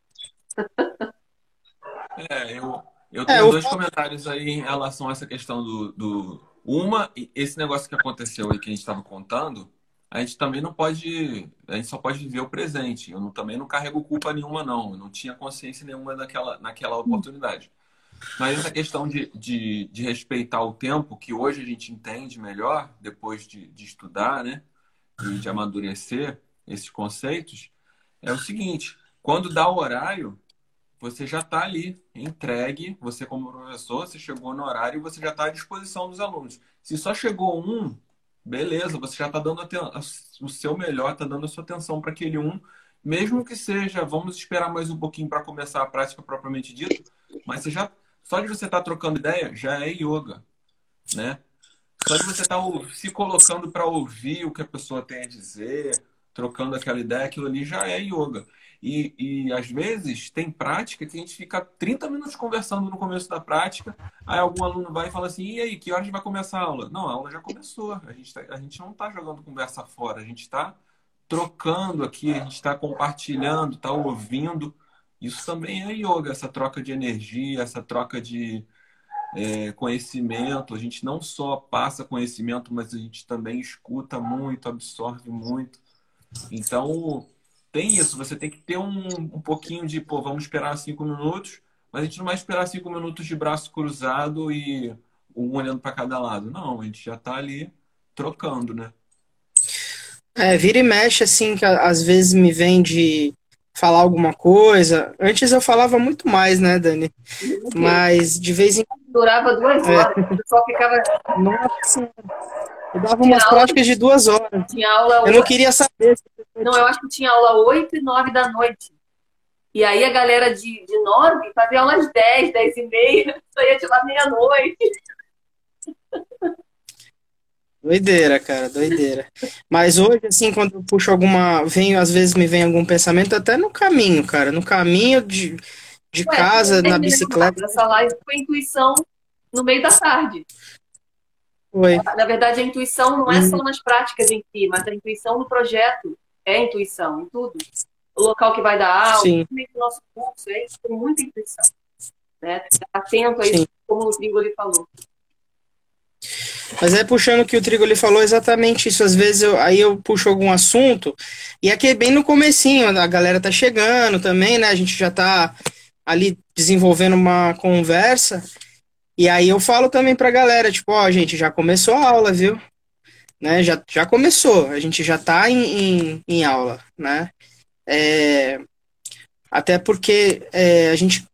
É, eu, eu é, tenho é, dois eu... comentários aí em relação a essa questão do, do. Uma, esse negócio que aconteceu aí que a gente estava contando, a gente também não pode. A gente só pode viver o presente. Eu não, também não carrego culpa nenhuma, não. Eu não tinha consciência nenhuma naquela, naquela oportunidade. Mas essa questão de, de, de, respeitar o tempo, que hoje a gente entende melhor, depois de, de estudar, né? E de amadurecer esses conceitos, é o seguinte: quando dá o horário, você já está ali, entregue. Você, como professor, você chegou no horário e você já está à disposição dos alunos. Se só chegou um, beleza, você já está dando o seu melhor, está dando a sua atenção para aquele um, mesmo que seja, vamos esperar mais um pouquinho para começar a prática propriamente dito, mas você já só de você estar tá trocando ideia já é yoga, né? Só de você estar tá se colocando para ouvir o que a pessoa tem a dizer, trocando aquela ideia, aquilo ali já é yoga. E, e às vezes tem prática que a gente fica 30 minutos conversando no começo da prática, aí algum aluno vai e fala assim, e aí, que horas vai começar a aula? Não, a aula já começou, a gente, tá, a gente não está jogando conversa fora, a gente está trocando aqui, a gente está compartilhando, está ouvindo. Isso também é yoga, essa troca de energia, essa troca de é, conhecimento. A gente não só passa conhecimento, mas a gente também escuta muito, absorve muito. Então, tem isso. Você tem que ter um, um pouquinho de, pô, vamos esperar cinco minutos, mas a gente não vai esperar cinco minutos de braço cruzado e um olhando para cada lado. Não, a gente já está ali trocando, né? É, vira e mexe, assim, que às vezes me vem de falar alguma coisa. Antes eu falava muito mais, né, Dani? Mas de vez em quando. Durava duas é. horas, é. o pessoal ficava. Nossa, eu dava tinha umas aula, práticas de duas horas. Tinha aula. Eu não queria saber. Não, eu acho que tinha aula 8 e 9 da noite. E aí a galera de, de 9 fazia aulas 10, 10 e meia, saía de lá meia-noite. Doideira, cara, doideira. Mas hoje, assim, quando eu puxo alguma. Venho, às vezes me vem algum pensamento, até no caminho, cara. No caminho de, de Ué, casa, na bicicleta. Essa live foi intuição no meio da tarde. Foi. Na verdade, a intuição não é só uhum. nas práticas em si, mas a intuição no projeto é intuição, em tudo. O local que vai dar aula, Sim. o nosso curso, é isso, tem muita intuição. Né? Atento a isso, Sim. como o Rodrigo ali falou. Mas é puxando o que o Trigo ele falou exatamente isso. Às vezes eu, aí eu puxo algum assunto, e aqui é bem no comecinho, a galera tá chegando também, né? A gente já tá ali desenvolvendo uma conversa. E aí eu falo também pra galera, tipo, ó, gente, já começou a aula, viu? Né? Já, já começou, a gente já tá em, em, em aula, né? É, até porque é, a gente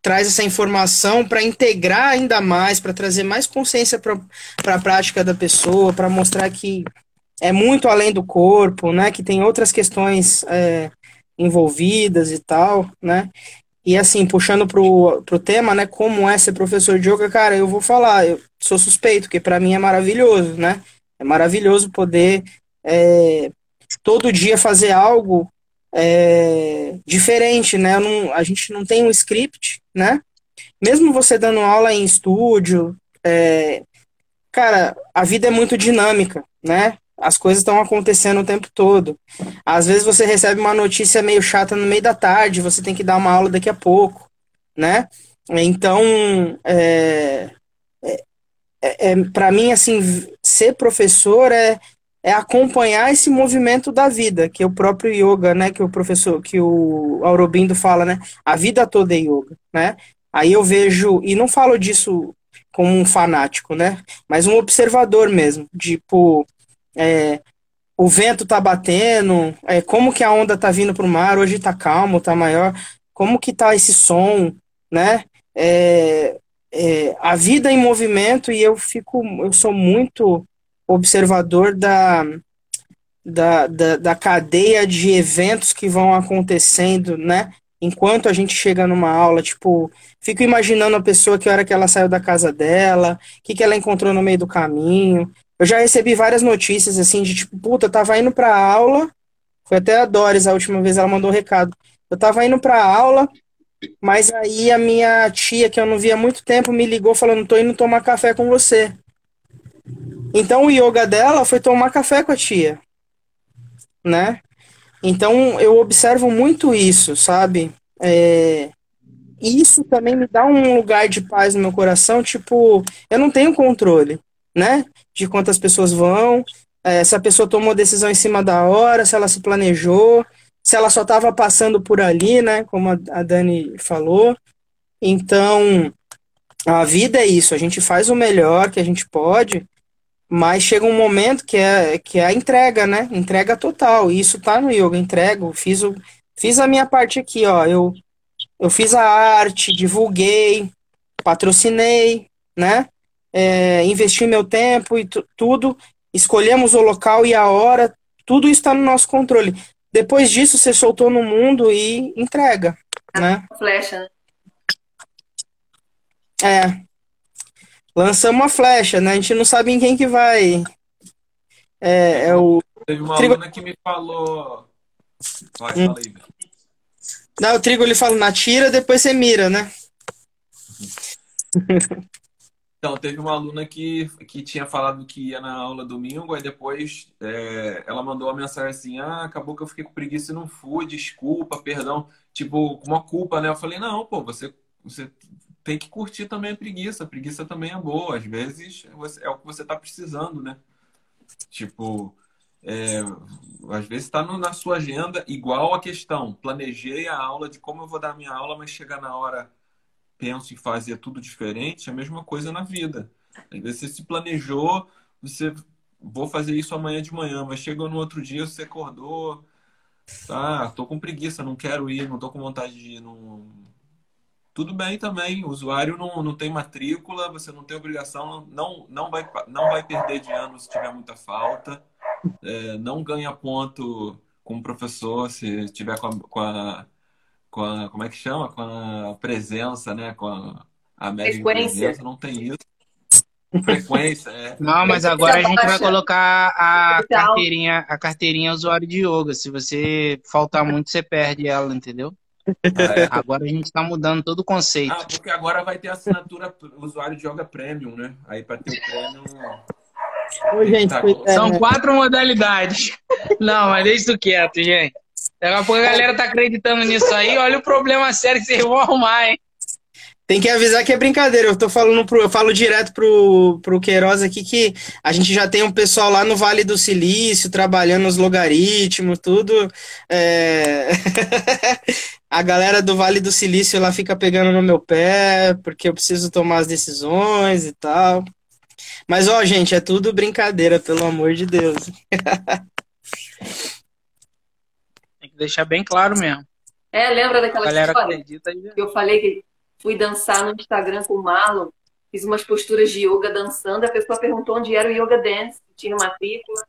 traz essa informação para integrar ainda mais, para trazer mais consciência para a prática da pessoa, para mostrar que é muito além do corpo, né? Que tem outras questões é, envolvidas e tal, né? E assim, puxando pro, pro tema, né? Como é ser professor de yoga, cara, eu vou falar, eu sou suspeito, porque para mim é maravilhoso, né? É maravilhoso poder é, todo dia fazer algo é, diferente, né? Não, a gente não tem um script, né? Mesmo você dando aula em estúdio, é, cara, a vida é muito dinâmica, né? As coisas estão acontecendo o tempo todo. Às vezes você recebe uma notícia meio chata no meio da tarde, você tem que dar uma aula daqui a pouco, né? Então, é, é, é, é para mim, assim, ser professor é, é acompanhar esse movimento da vida, que é o próprio yoga, né? Que o professor, que o Aurobindo fala, né? A vida toda é yoga, né? Aí eu vejo, e não falo disso como um fanático, né? Mas um observador mesmo, tipo, é, o vento tá batendo, é, como que a onda tá vindo pro mar, hoje tá calmo, tá maior, como que tá esse som, né? É, é, a vida em movimento e eu fico, eu sou muito observador da, da, da, da cadeia de eventos que vão acontecendo, né? Enquanto a gente chega numa aula, tipo, fico imaginando a pessoa que hora que ela saiu da casa dela, o que, que ela encontrou no meio do caminho, eu já recebi várias notícias assim de tipo, puta, tava indo pra aula. Foi até a Doris a última vez, ela mandou um recado. Eu tava indo pra aula, mas aí a minha tia, que eu não via há muito tempo, me ligou falando: tô indo tomar café com você. Então o yoga dela foi tomar café com a tia. Né? Então eu observo muito isso, sabe? É... Isso também me dá um lugar de paz no meu coração, tipo, eu não tenho controle né? De quantas pessoas vão, é, se a pessoa tomou decisão em cima da hora, se ela se planejou, se ela só estava passando por ali, né? Como a, a Dani falou. Então, a vida é isso, a gente faz o melhor que a gente pode, mas chega um momento que é, que é a entrega, né? Entrega total. E isso tá no yoga, entrego, fiz, o, fiz a minha parte aqui, ó. Eu, eu fiz a arte, divulguei, patrocinei, né? É, investi meu tempo e tudo, escolhemos o local e a hora, tudo está no nosso controle. Depois disso, você soltou no mundo e entrega, né? Flecha, né? É. Lançamos uma flecha, né? A gente não sabe em quem que vai. É, é o. Teve uma trigo... aluna que me falou. Vai, hum. fala aí. Não, o trigo ele fala na tira, depois você mira, né? Então, teve uma aluna que, que tinha falado que ia na aula domingo, aí depois é, ela mandou uma mensagem assim: Ah, acabou que eu fiquei com preguiça e não fui, desculpa, perdão. Tipo, com uma culpa, né? Eu falei: Não, pô, você, você tem que curtir também a preguiça, a preguiça também é boa, às vezes é o que você tá precisando, né? Tipo, é, às vezes está na sua agenda, igual a questão: planejei a aula de como eu vou dar minha aula, mas chegar na hora penso em fazer tudo diferente, é a mesma coisa na vida. Às vezes você se planejou, você vou fazer isso amanhã de manhã, mas chegou no outro dia, você acordou, tá, tô com preguiça, não quero ir, não tô com vontade de ir, não... Tudo bem também, o usuário não, não tem matrícula, você não tem obrigação, não, não, vai, não vai perder de ano se tiver muita falta, é, não ganha ponto com o professor se tiver com a, com a com a, como é que chama? Com a presença, né? Com a, a média Frequência. de presença, não tem isso. Frequência, é. Não, mas agora a gente vai colocar a carteirinha, a carteirinha usuário de yoga. Se você faltar muito, você perde ela, entendeu? Ah, é? Agora a gente está mudando todo o conceito. Ah, porque agora vai ter assinatura usuário de yoga premium, né? Aí para ter o premium. Ô, gente, tá São quatro modalidades. Não, mas deixa isso quieto, gente. Daqui a pouco a galera tá acreditando nisso aí. Olha o problema sério que vocês vão arrumar, hein? Tem que avisar que é brincadeira. Eu tô falando pro, eu falo direto pro, pro Queiroz aqui que a gente já tem um pessoal lá no Vale do Silício trabalhando os logaritmos, tudo. É... a galera do Vale do Silício lá fica pegando no meu pé, porque eu preciso tomar as decisões e tal. Mas, ó, gente, é tudo brincadeira, pelo amor de Deus. Deixar bem claro mesmo. É, lembra daquela galera história acredita. que eu falei que fui dançar no Instagram com o Marlon, fiz umas posturas de yoga dançando, a pessoa perguntou onde era o yoga dance, tinha matrícula.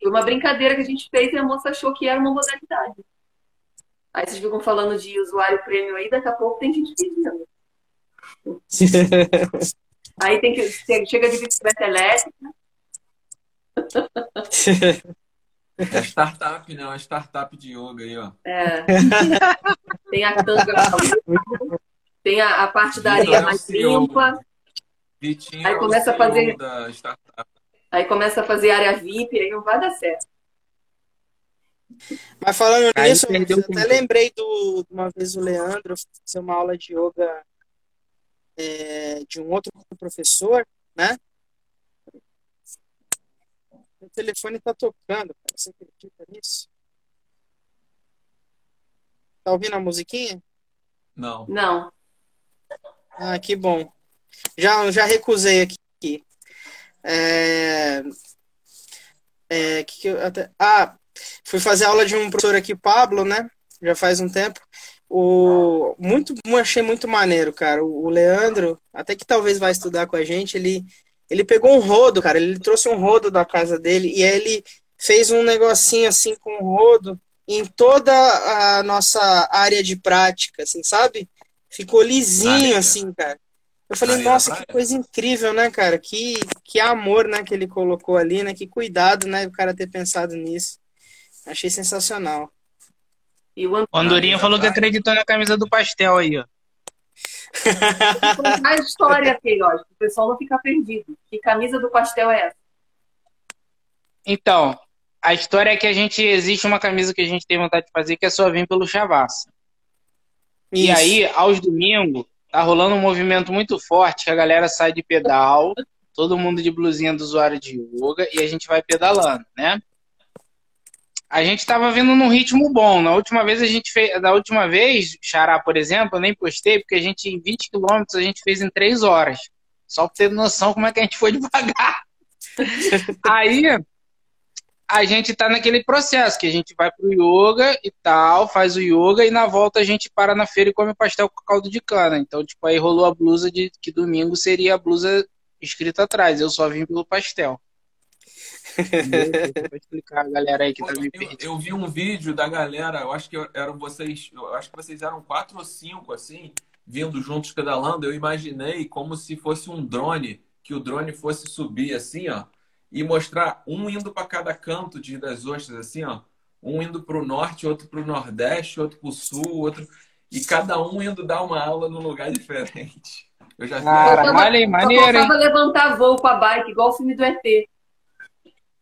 Foi uma brincadeira que a gente fez e a moça achou que era uma modalidade. Aí vocês ficam falando de usuário prêmio aí, daqui a pouco tem gente pedindo. Aí tem que chega de bicicleta elétrica. É startup, né? Uma startup de yoga aí, ó. É. Tem a tanga, tem a, a parte da areia mais limpa. Vitinho Aí é o começa a CEO fazer- da startup. Aí começa a fazer área VIP, aí não vai dar certo. Mas falando Aí nisso, eu até lembrei do uma vez o Leandro fazer uma aula de yoga é, de um outro professor, né? O telefone tá tocando. Você acredita nisso? Tá ouvindo a musiquinha? Não. Não. Ah, que bom. Já, já recusei aqui. É, é, que que eu até, ah, fui fazer aula de um professor aqui, Pablo, né? Já faz um tempo. O, muito, achei muito maneiro, cara. O, Leandro, até que talvez vai estudar com a gente, ele, ele pegou um rodo, cara. Ele trouxe um rodo da casa dele e aí ele fez um negocinho assim com o rodo em toda a nossa área de prática, assim, sabe? Ficou lisinho, assim, cara. Eu falei, da nossa, que praia? coisa incrível, né, cara? Que, que amor, né, que ele colocou ali, né? Que cuidado, né, o cara ter pensado nisso. Achei sensacional. E o O Andorinha falou que praia. acreditou na camisa do pastel aí, ó. a história, Queiroz, para o pessoal não ficar perdido. Que camisa do pastel é essa? Então, a história é que a gente existe uma camisa que a gente tem vontade de fazer que é só vir pelo Chavassa. E aí, aos domingos, tá rolando um movimento muito forte que a galera sai de pedal, todo mundo de blusinha do usuário de yoga, e a gente vai pedalando, né? A gente tava vindo num ritmo bom. Na última vez a gente fez, da última vez, Xará, por exemplo, eu nem postei, porque a gente em 20 quilômetros a gente fez em 3 horas. Só pra ter noção como é que a gente foi devagar. Aí a gente tá naquele processo que a gente vai pro yoga e tal, faz o yoga e na volta a gente para na feira e come pastel com caldo de cana. Então, tipo, aí rolou a blusa de que domingo seria a blusa escrita atrás. Eu só vim pelo pastel. Vou explicar a galera aí que tá me Eu, eu vi um vídeo da galera, eu acho que eram vocês, eu acho que vocês eram quatro ou cinco, assim, vindo juntos pedalando. Eu imaginei como se fosse um drone, que o drone fosse subir assim, ó, e mostrar um indo para cada canto de das ostras, assim, ó. Um indo para o norte, outro para o nordeste, outro para o sul, outro. E cada um indo dar uma aula num lugar diferente. Eu já vi. Cara, aí, Só maneiro, hein? levantar voo com a bike, igual o filme do ET.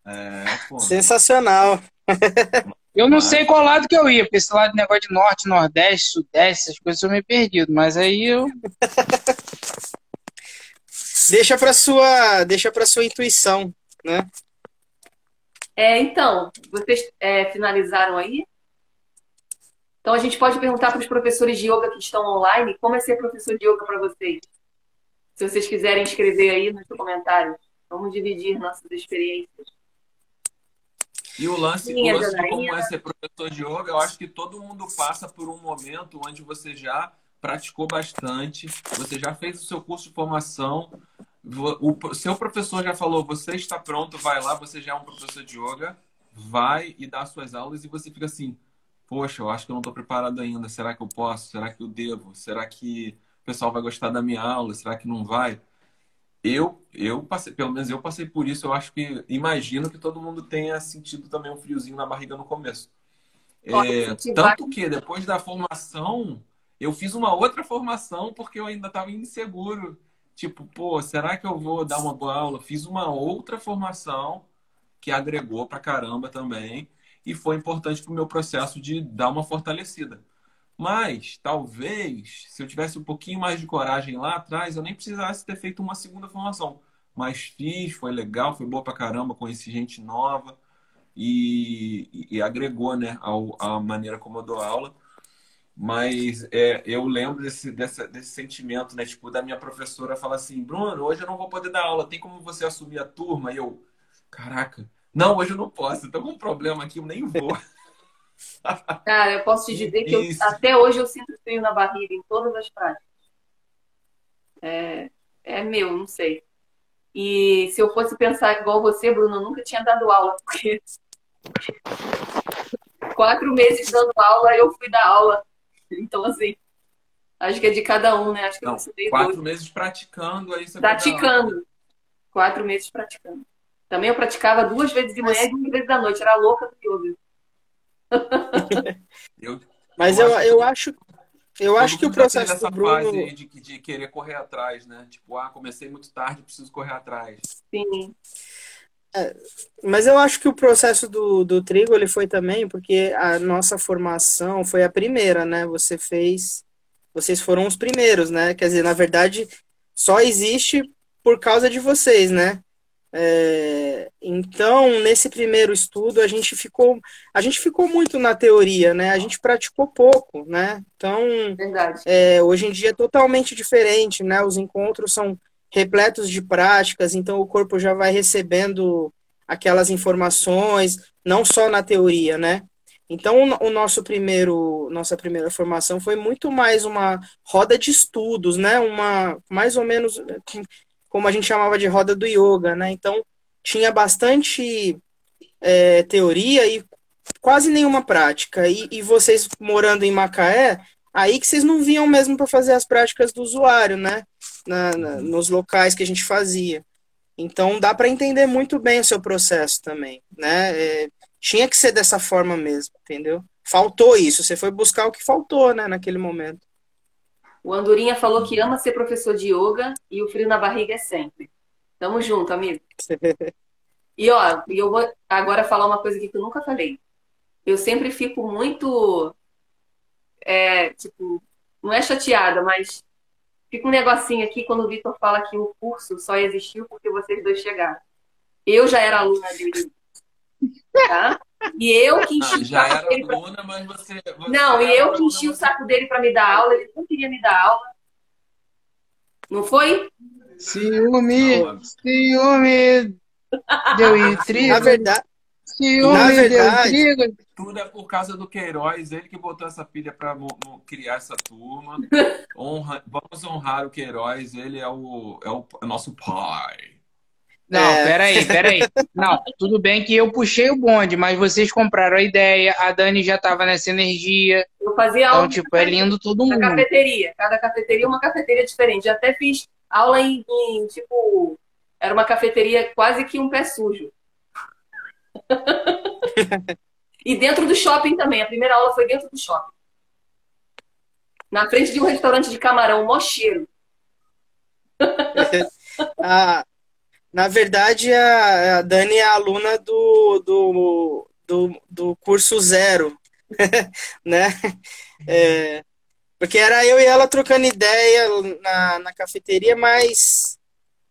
É, pô. Sensacional. Eu não Mas- sei qual lado que eu ia, porque esse lado de negócio de norte, nordeste, sudeste, essas coisas eu meio perdido. Mas aí eu. Deixa para sua, deixa para sua intuição, né? É, então, vocês é, finalizaram aí? Então a gente pode perguntar para os professores de yoga que estão online como é ser professor de yoga para vocês. Se vocês quiserem escrever aí nos comentários, vamos dividir nossas experiências. E o lance, Sim, o lance de como é ser professor de yoga, eu acho que todo mundo passa por um momento onde você já praticou bastante, você já fez o seu curso de formação, o seu professor já falou, você está pronto, vai lá, você já é um professor de yoga, vai e dá suas aulas e você fica assim, poxa, eu acho que eu não estou preparado ainda, será que eu posso? Será que eu devo? Será que o pessoal vai gostar da minha aula? Será que não vai? Eu, eu passei, pelo menos eu passei por isso. Eu acho que imagino que todo mundo tenha sentido também um friozinho na barriga no começo. É, tanto que depois da formação, eu fiz uma outra formação porque eu ainda estava inseguro. Tipo, pô, será que eu vou dar uma boa aula? Fiz uma outra formação que agregou pra caramba também e foi importante pro meu processo de dar uma fortalecida. Mas, talvez, se eu tivesse um pouquinho mais de coragem lá atrás, eu nem precisasse ter feito uma segunda formação. Mas fiz, foi legal, foi boa pra caramba, conheci gente nova e, e agregou, né, ao, a maneira como eu dou aula. Mas é, eu lembro desse, desse, desse sentimento, né? Tipo, da minha professora falar assim, Bruno, hoje eu não vou poder dar aula, tem como você assumir a turma? E eu, caraca, não, hoje eu não posso, eu tô com um problema aqui, eu nem vou. Cara, eu posso te dizer que eu, até hoje eu sinto frio na barriga em todas as práticas. É, é meu, não sei. E se eu fosse pensar igual você, Bruno, eu nunca tinha dado aula, porque quatro meses dando aula, eu fui dar aula. Então, assim, acho que é de cada um, né? Acho que Não, quatro dois. meses praticando, aí você Praticando. Quatro meses praticando. Também eu praticava duas vezes de manhã e duas vezes da noite. Era louca do yoga. eu, Mas eu, eu, eu acho, eu acho que o processo essa Bruno... fase de, de querer correr atrás, né? Tipo, ah, comecei muito tarde, preciso correr atrás. Sim. É, mas eu acho que o processo do, do trigo ele foi também porque a nossa formação foi a primeira, né? Você fez, vocês foram os primeiros, né? Quer dizer, na verdade, só existe por causa de vocês, né? É, então, nesse primeiro estudo, a gente ficou, a gente ficou muito na teoria, né? A gente praticou pouco, né? Então, é, hoje em dia é totalmente diferente, né? Os encontros são repletos de práticas, então o corpo já vai recebendo aquelas informações, não só na teoria, né? Então, o nosso primeiro, nossa primeira formação foi muito mais uma roda de estudos, né? Uma, mais ou menos, como a gente chamava de roda do yoga, né? Então, tinha bastante é, teoria e quase nenhuma prática. E, e, vocês morando em Macaé, aí que vocês não vinham mesmo para fazer as práticas do usuário, né? Na, na, nos locais que a gente fazia. Então, dá para entender muito bem o seu processo também, né? É, tinha que ser dessa forma mesmo, entendeu? Faltou isso, você foi buscar o que faltou, né, naquele momento. O Andorinha falou que ama ser professor de yoga e o frio na barriga é sempre. Tamo junto, amigo. e ó, eu vou agora falar uma coisa aqui que eu nunca falei. Eu sempre fico muito. É, tipo, não é chateada, mas fica um negocinho aqui quando o Vitor fala que o curso só existiu porque vocês dois chegaram. Eu já era aluna dele. Tá? E eu que enchi ah, já o saco dele. Pra... Aluna, mas você, você não, e eu que enchi o saco dele para me dar aula, ele não queria me dar aula. Não foi? Ciúme, ciúme deu intriga. Na verdade, ciúme na verdade, deu intriga. Tudo é por causa do Queiroz, ele que botou essa pilha para criar essa turma. Honra, vamos honrar o Queiroz, ele é o, é o, é o nosso pai. Não, é... peraí, peraí. Não, tudo bem que eu puxei o bonde, mas vocês compraram a ideia, a Dani já tava nessa energia. Eu fazia então, aula. Então, tipo, é lindo todo mundo. Na cafeteria. Cada cafeteria é uma cafeteria diferente. Já até fiz aula em, em, tipo. Era uma cafeteria quase que um pé sujo. e dentro do shopping também. A primeira aula foi dentro do shopping. Na frente de um restaurante de camarão, mó cheiro. na verdade, a, a Dani é aluna do, do, do, do curso zero, né? É, porque era eu e ela trocando ideia na, na cafeteria, mas,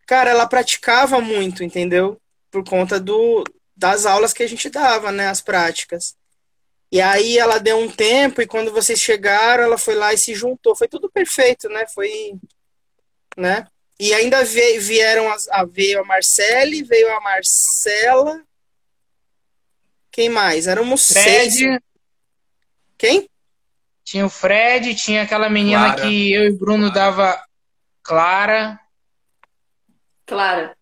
cara, ela praticava muito, entendeu? Por conta do, das aulas que a gente dava, né? As práticas. E aí ela deu um tempo e quando vocês chegaram, ela foi lá e se juntou. Foi tudo perfeito, né? Foi, né? E ainda veio, vieram a, veio a Marcele, veio a Marcela. Quem mais? Éramos Fred. seis. Quem? Tinha o Fred, tinha aquela menina Clara. que eu e Bruno Clara. dava Clara. Clara.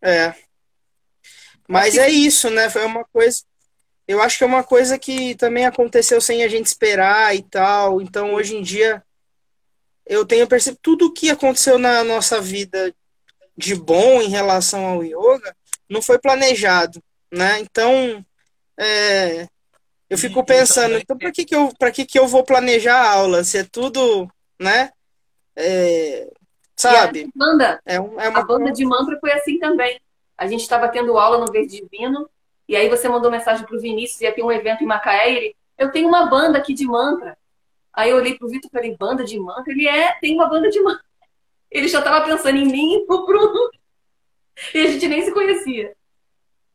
É. Mas é isso, né? Foi uma coisa. Eu acho que é uma coisa que também aconteceu sem a gente esperar e tal. Então, hoje em dia, eu tenho percebido tudo o que aconteceu na nossa vida de bom em relação ao yoga não foi planejado, né? Então, é, eu fico pensando, então para que que eu para que que eu vou planejar a aula? Se é tudo, né? É, sabe? a banda, é, um, é uma... a banda de mantra foi assim também. A gente estava tendo aula no Verde Divino e aí você mandou mensagem para o Vinícius ia ter um evento em Macaé e ele, eu tenho uma banda aqui de mantra. Aí eu olhei pro Vitor e falei, banda de mantra? Ele é, tem uma banda de mantra. Ele já estava pensando em mim e no Bruno. E a gente nem se conhecia.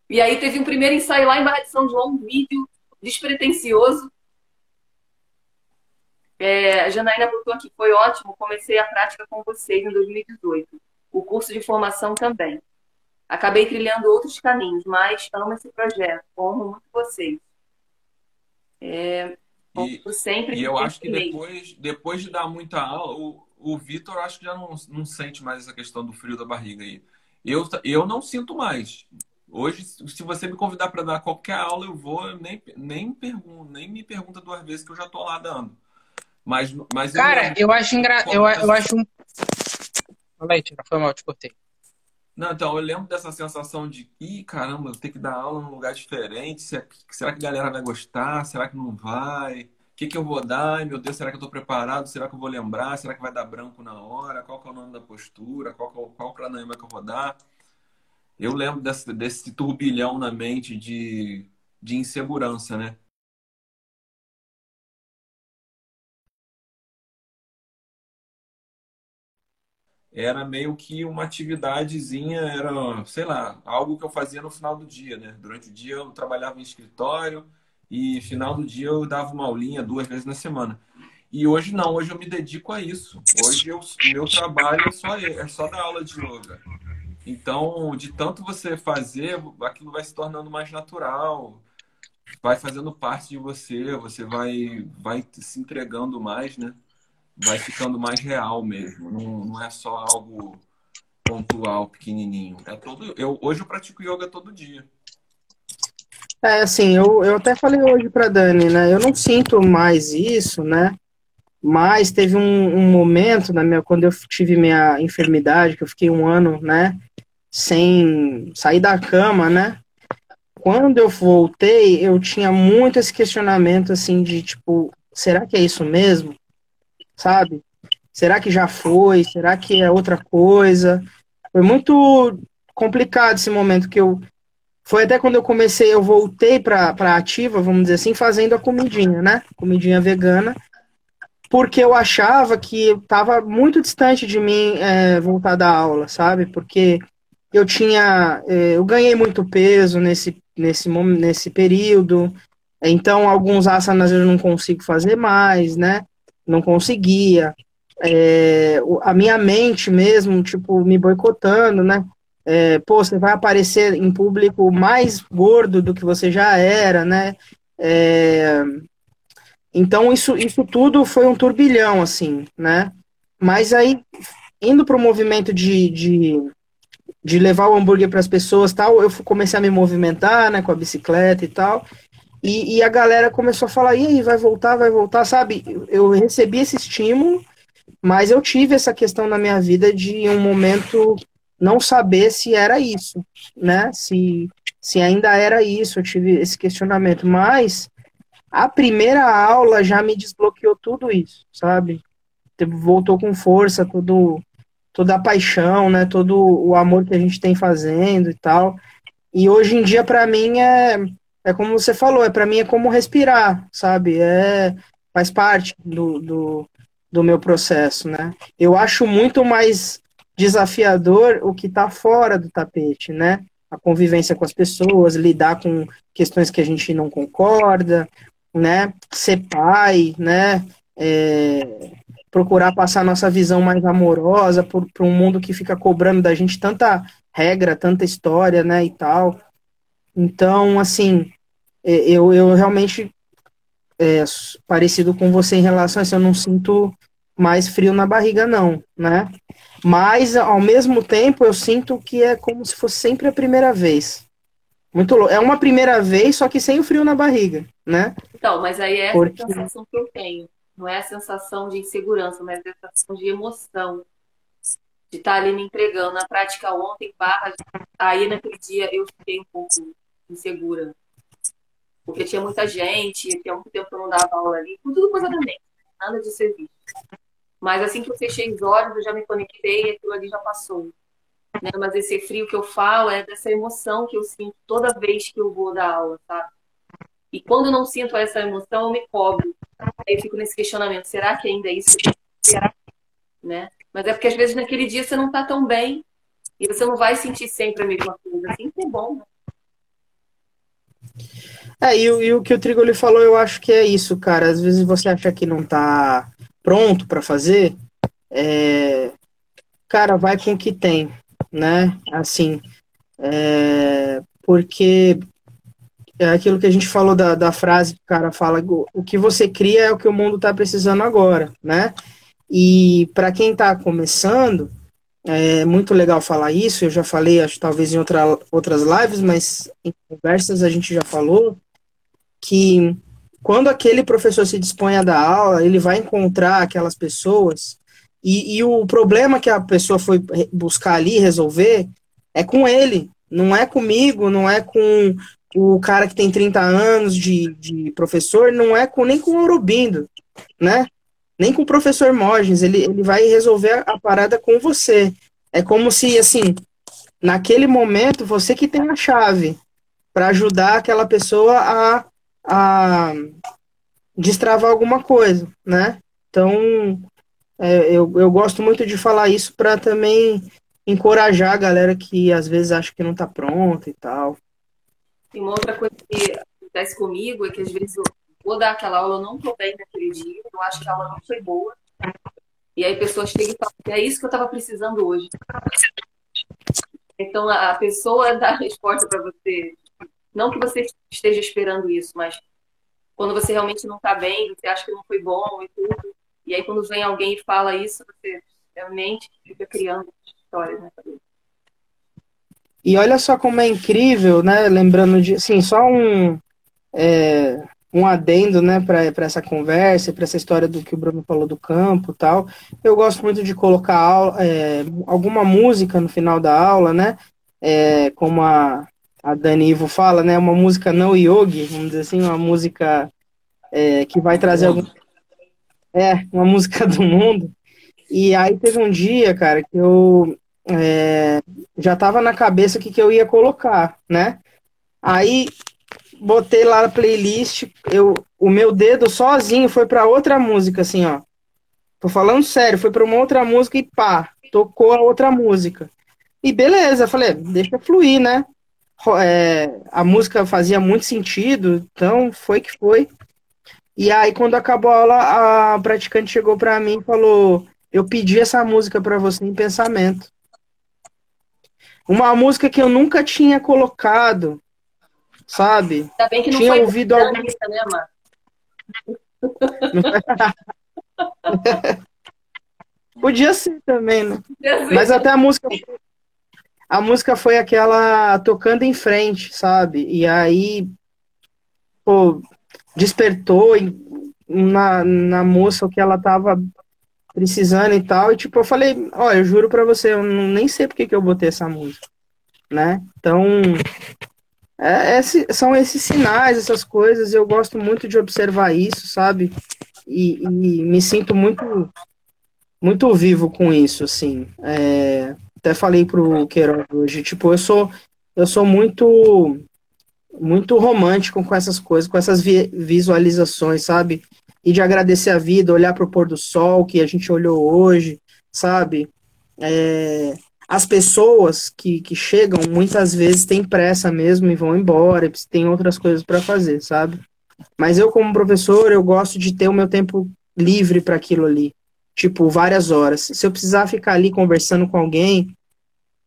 E aí teve um primeiro ensaio lá em Barra de São João, um vídeo despretensioso. É, a Janaína botou aqui, foi ótimo, comecei a prática com vocês em 2018. O curso de formação também. Acabei trilhando outros caminhos, mas amo esse projeto, honro muito vocês. É, e, sempre e eu acho que depois, depois de dar muita aula, o, o Vitor acho que já não, não sente mais essa questão do frio da barriga aí. Eu, eu não sinto mais. Hoje, se você me convidar para dar qualquer aula, eu vou, nem, nem, pergunto, nem me pergunta duas vezes que eu já tô lá dando. Mas, mas Cara, eu, eu acho engraçado. Eu, eu acho um. Fala aí, foi mal, te cortei. Não, então, eu lembro dessa sensação de, ih, caramba, eu tenho que dar aula num lugar diferente. Será que a galera vai gostar? Será que não vai? O que, que eu vou dar? Ai, meu Deus, será que eu estou preparado? Será que eu vou lembrar? Será que vai dar branco na hora? Qual que é o nome da postura? Qual, qual, qual pranayama que eu vou dar? Eu lembro desse, desse turbilhão na mente de, de insegurança, né? Era meio que uma atividadezinha, era, sei lá, algo que eu fazia no final do dia, né? Durante o dia eu trabalhava em escritório e final do dia eu dava uma aulinha duas vezes na semana. E hoje não, hoje eu me dedico a isso. Hoje o meu trabalho é só, é só dar aula de yoga. Então, de tanto você fazer, aquilo vai se tornando mais natural, vai fazendo parte de você, você vai, vai se entregando mais, né? Vai ficando mais real mesmo. Não, não é só algo pontual, pequenininho. É todo. Eu hoje eu pratico yoga todo dia. É, assim, eu, eu até falei hoje para Dani, né? Eu não sinto mais isso, né? Mas teve um, um, momento na minha, quando eu tive minha enfermidade, que eu fiquei um ano, né? Sem sair da cama, né? Quando eu voltei, eu tinha muito esse questionamento, assim, de tipo, será que é isso mesmo? Sabe? Será que já foi? Será que é outra coisa? Foi muito complicado esse momento que eu foi até quando eu comecei, eu voltei para ativa, vamos dizer assim, fazendo a comidinha, né? Comidinha vegana, porque eu achava que estava muito distante de mim é, voltar da aula, sabe? Porque eu tinha, é, eu ganhei muito peso nesse nesse nesse período, então alguns asanas eu não consigo fazer mais, né? Não conseguia. É, a minha mente mesmo, tipo, me boicotando, né? É, pô, você vai aparecer em público mais gordo do que você já era, né? É, então, isso, isso tudo foi um turbilhão, assim, né? Mas aí, indo para o movimento de, de, de levar o hambúrguer para as pessoas tal, eu comecei a me movimentar, né, com a bicicleta e tal. E, e, a galera começou a falar, e aí, vai voltar, vai voltar, sabe? Eu recebi esse estímulo, mas eu tive essa questão na minha vida de um momento não saber se era isso, né? Se, se ainda era isso, eu tive esse questionamento. Mas a primeira aula já me desbloqueou tudo isso, sabe? Voltou com força, todo, toda a paixão, né? Todo o amor que a gente tem fazendo e tal. E hoje em dia, para mim, é é como você falou, é para mim é como respirar, sabe? É faz parte do, do, do meu processo, né? Eu acho muito mais desafiador o que está fora do tapete, né? A convivência com as pessoas, lidar com questões que a gente não concorda, né? Ser pai, né? É, procurar passar nossa visão mais amorosa para um mundo que fica cobrando da gente tanta regra, tanta história, né? E tal. Então, assim, é, eu, eu realmente, é, parecido com você em relação a isso, eu não sinto mais frio na barriga, não, né? Mas, ao mesmo tempo, eu sinto que é como se fosse sempre a primeira vez. Muito louco. É uma primeira vez, só que sem o frio na barriga, né? Então, mas aí é Porque... a sensação que eu tenho. Não é a sensação de insegurança, mas é a sensação de emoção. De estar ali me entregando. Na prática ontem, barra, aí naquele dia eu fiquei um pouco insegura. Porque tinha muita gente, tinha muito tempo que eu não dava aula ali, tudo coisa da mente, nada de serviço. Mas assim que eu fechei os olhos, eu já me conectei e aquilo ali já passou. Né? Mas esse frio que eu falo é dessa emoção que eu sinto toda vez que eu vou dar aula, sabe? E quando eu não sinto essa emoção, eu me cobro. Aí eu fico nesse questionamento, será que ainda é isso? Será? Né? Mas é porque às vezes naquele dia você não está tão bem e você não vai sentir sempre a mesma coisa. Assim que é bom. Né? É, e, e, o que o Trigoli falou, eu acho que é isso, cara. Às vezes você acha que não está pronto para fazer, é... cara, vai com o que tem, né? Assim, é... porque é aquilo que a gente falou da, da frase que o cara fala, o que você cria é o que o mundo está precisando agora, né? E para quem está começando, é muito legal falar isso, eu já falei, acho talvez em outra, outras lives, mas em conversas a gente já falou, que quando aquele professor se dispõe a dar aula, ele vai encontrar aquelas pessoas, e, e o problema que a pessoa foi buscar ali, resolver, é com ele, não é comigo, não é com o cara que tem 30 anos de, de professor, não é com, nem com o Urubindo, né? Nem com o professor Morgens, ele, ele vai resolver a parada com você. É como se, assim, naquele momento, você que tem a chave para ajudar aquela pessoa a, a destravar alguma coisa, né? Então, é, eu, eu gosto muito de falar isso para também encorajar a galera que às vezes acha que não está pronta e tal. E uma outra coisa que acontece comigo é que às vezes vou dar aquela aula, não estou bem naquele dia, eu acho que a aula não foi boa. E aí a pessoa chega e é isso que eu estava precisando hoje. Então a pessoa dá a resposta para você. Não que você esteja esperando isso, mas quando você realmente não está bem, você acha que não foi bom e tudo. E aí quando vem alguém e fala isso, você realmente fica criando histórias na cabeça. E olha só como é incrível, né? Lembrando de, assim, só um, é, um adendo, né, para essa conversa, para essa história do que o Bruno falou do campo tal. Eu gosto muito de colocar aula, é, alguma música no final da aula, né? É, como a, a Dani Ivo fala, né? Uma música não yogi, vamos dizer assim, uma música é, que vai trazer algum. É, uma música do mundo. E aí teve um dia, cara, que eu é, já estava na cabeça o que, que eu ia colocar, né? Aí botei lá na playlist, eu, o meu dedo sozinho foi para outra música, assim, ó. Tô falando sério, foi para uma outra música e pá, tocou a outra música. E beleza, falei, deixa fluir, né? É, a música fazia muito sentido, então foi que foi. E aí, quando acabou a aula, a praticante chegou para mim e falou: Eu pedi essa música para você em pensamento. Uma música que eu nunca tinha colocado, sabe? Ainda bem que não tinha ouvido algum... né, Podia ser também, né? Mas até a música a música foi aquela tocando em frente, sabe? E aí pô, despertou na, na moça o que ela tava precisando e tal. E tipo, eu falei, olha, eu juro pra você, eu nem sei porque que eu botei essa música, né? Então, é, é, são esses sinais, essas coisas, eu gosto muito de observar isso, sabe? E, e me sinto muito muito vivo com isso, assim. É, até falei pro Queiroz hoje, tipo, eu sou eu sou muito muito romântico com essas coisas, com essas visualizações, sabe? e de agradecer a vida, olhar para o pôr do sol que a gente olhou hoje, sabe? É, as pessoas que, que chegam muitas vezes têm pressa mesmo e vão embora, tem outras coisas para fazer, sabe? Mas eu, como professor, eu gosto de ter o meu tempo livre para aquilo ali, tipo, várias horas. Se eu precisar ficar ali conversando com alguém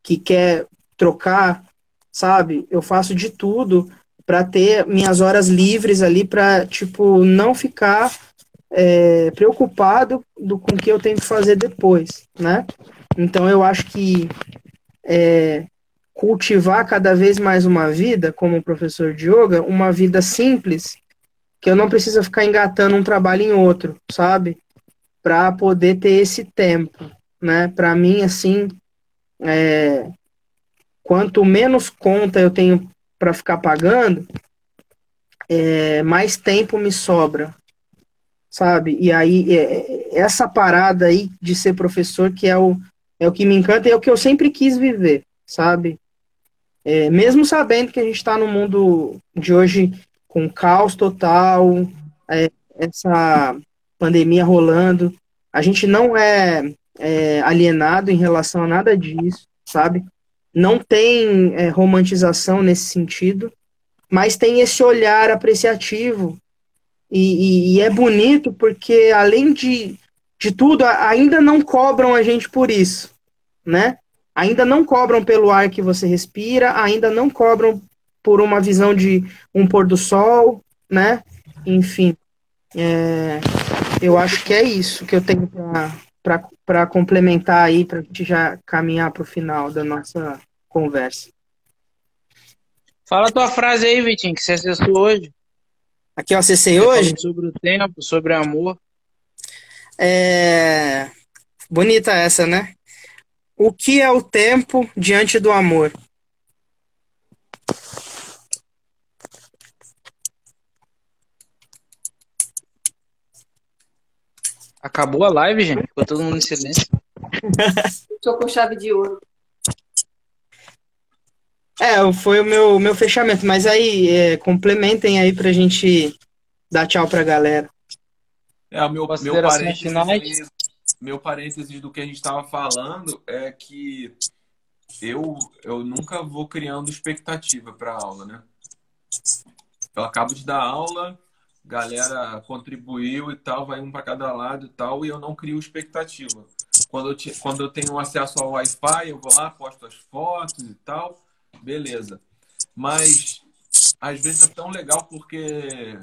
que quer trocar, sabe? Eu faço de tudo para ter minhas horas livres ali para tipo não ficar é, preocupado do com o que eu tenho que fazer depois, né? Então eu acho que é, cultivar cada vez mais uma vida como professor de yoga, uma vida simples, que eu não preciso ficar engatando um trabalho em outro, sabe? Para poder ter esse tempo, né? Para mim assim, é, quanto menos conta eu tenho para ficar pagando, é, mais tempo me sobra, sabe? E aí, é, é, essa parada aí de ser professor que é o, é o que me encanta e é o que eu sempre quis viver, sabe? É, mesmo sabendo que a gente está no mundo de hoje com caos total, é, essa pandemia rolando. A gente não é, é alienado em relação a nada disso, sabe? Não tem é, romantização nesse sentido, mas tem esse olhar apreciativo. E, e, e é bonito porque, além de, de tudo, ainda não cobram a gente por isso, né? Ainda não cobram pelo ar que você respira, ainda não cobram por uma visão de um pôr do sol, né? Enfim, é, eu acho que é isso que eu tenho para complementar aí, para a gente já caminhar para o final da nossa conversa. Fala a tua frase aí, Vitinho, que você acessou hoje. Aqui eu acessei hoje? Sobre o tempo, sobre amor. É... Bonita essa, né? O que é o tempo diante do amor? Acabou a live, gente? Ficou todo mundo em silêncio. Estou com chave de ouro. É, foi o meu, meu fechamento. Mas aí, é, complementem aí pra gente dar tchau pra galera. É, o meu, meu parênteses, meu parênteses do que a gente estava falando é que eu, eu nunca vou criando expectativa para aula, né? Eu acabo de dar aula, galera contribuiu e tal, vai um para cada lado e tal, e eu não crio expectativa. Quando eu, te, quando eu tenho acesso ao Wi-Fi, eu vou lá, posto as fotos e tal, beleza. Mas às vezes é tão legal porque,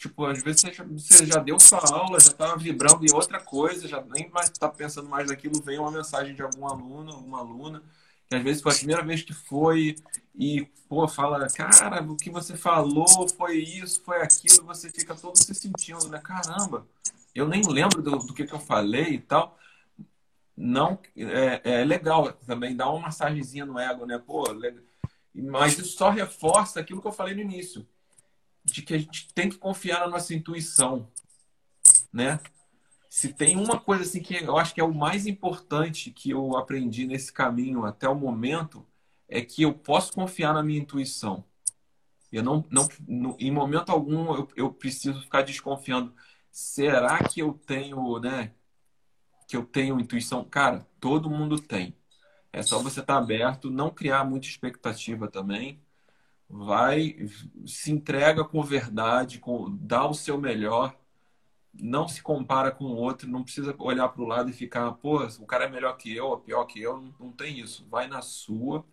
tipo, às vezes você já, deu sua aula, já tá vibrando em outra coisa, já nem mais tá pensando mais naquilo, vem uma mensagem de algum aluno, alguma aluna, que às vezes foi a primeira vez que foi e, pô, fala, cara, o que você falou foi isso, foi aquilo, você fica todo se sentindo, né? Caramba, eu nem lembro do, do que, que eu falei e tal. Não, é, é legal também, dá uma massagenzinha no ego, né? Pô, legal. mas isso só reforça aquilo que eu falei no início, de que a gente tem que confiar na nossa intuição, né? se tem uma coisa assim que eu acho que é o mais importante que eu aprendi nesse caminho até o momento, é que eu posso confiar na minha intuição. Eu não, não, em momento algum eu, eu preciso ficar desconfiando. Será que eu tenho, né? Que eu tenho intuição? Cara, todo mundo tem. É só você estar tá aberto, não criar muita expectativa também. Vai, se entrega com verdade, com, dá o seu melhor não se compara com o outro, não precisa olhar para o lado e ficar, pô, o cara é melhor que eu, ou pior que eu, não, não tem isso. Vai na sua,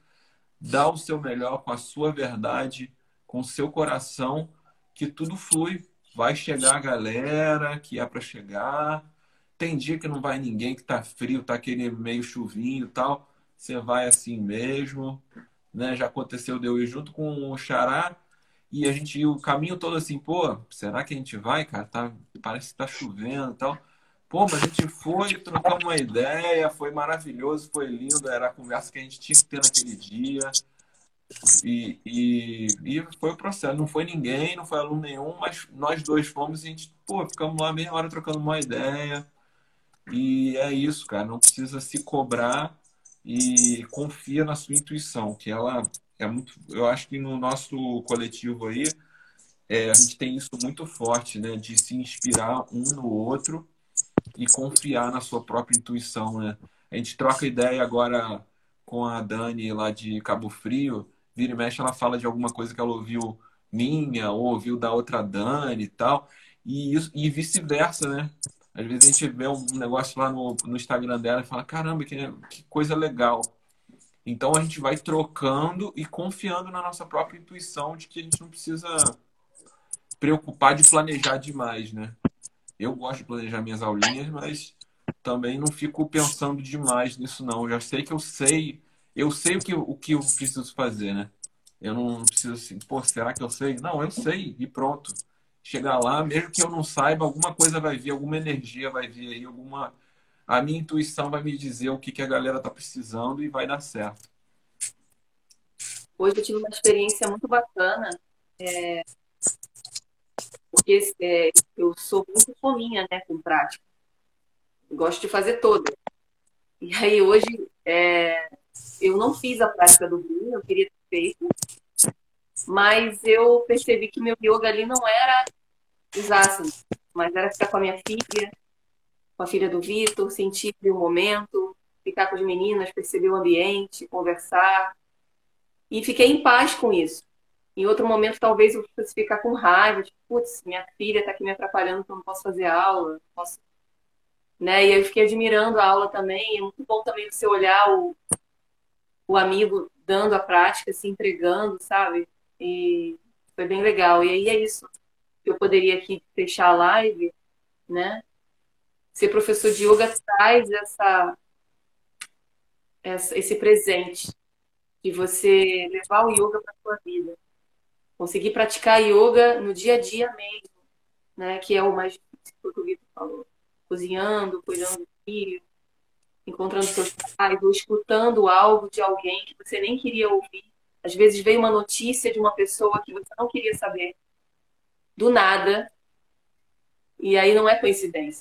dá o seu melhor com a sua verdade, com o seu coração, que tudo flui. Vai chegar a galera que é para chegar. Tem dia que não vai ninguém, que tá frio, tá aquele meio chuvinho e tal. Você vai assim mesmo. Né? Já aconteceu de eu ir junto com o Xará e a gente o caminho todo assim, pô, será que a gente vai, cara? Tá, parece que tá chovendo e tal. Pô, mas a gente foi, trocamos uma ideia, foi maravilhoso, foi lindo, era a conversa que a gente tinha que ter naquele dia. E, e, e foi o processo. Não foi ninguém, não foi aluno nenhum, mas nós dois fomos e a gente, pô, ficamos lá meia hora trocando uma ideia. E é isso, cara. Não precisa se cobrar e confia na sua intuição, que ela é muito, eu acho que no nosso coletivo aí, é, a gente tem isso muito forte, né? De se inspirar um no outro e confiar na sua própria intuição, né? A gente troca ideia agora com a Dani lá de Cabo Frio. Vira e mexe, ela fala de alguma coisa que ela ouviu minha ou ouviu da outra Dani e tal. E, e vice-versa, né? Às vezes a gente vê um negócio lá no, no Instagram dela e fala: caramba, que, que coisa legal. Então a gente vai trocando e confiando na nossa própria intuição de que a gente não precisa preocupar de planejar demais, né? Eu gosto de planejar minhas aulinhas, mas também não fico pensando demais nisso não. Eu já sei que eu sei, eu sei o que, o que eu preciso fazer, né? Eu não preciso assim, pô, será que eu sei? Não, eu sei e pronto. Chegar lá, mesmo que eu não saiba, alguma coisa vai vir, alguma energia vai vir aí, alguma a minha intuição vai me dizer o que, que a galera tá precisando e vai dar certo. Hoje eu tive uma experiência muito bacana, é, porque é, eu sou muito fominha né, com prática. Eu gosto de fazer toda. E aí hoje é, eu não fiz a prática do vinho, eu queria ter feito, mas eu percebi que meu yoga ali não era mas era ficar com a minha filha, com a filha do Vitor, sentir o momento, ficar com as meninas, perceber o ambiente, conversar. E fiquei em paz com isso. Em outro momento, talvez eu fosse ficar com raiva, tipo, putz, minha filha está aqui me atrapalhando, então não posso fazer aula, posso... Né? E eu fiquei admirando a aula também. É muito bom também você olhar o, o amigo dando a prática, se entregando, sabe? E foi bem legal. E aí é isso. Eu poderia aqui fechar a live, né? Ser professor de yoga traz essa, essa esse presente de você levar o yoga para sua vida. Conseguir praticar yoga no dia a dia mesmo, né? Que é o mais difícil que o Vitor falou. Cozinhando, cuidando do filho, encontrando seus pais, ou escutando algo de alguém que você nem queria ouvir. Às vezes veio uma notícia de uma pessoa que você não queria saber, do nada, e aí não é coincidência.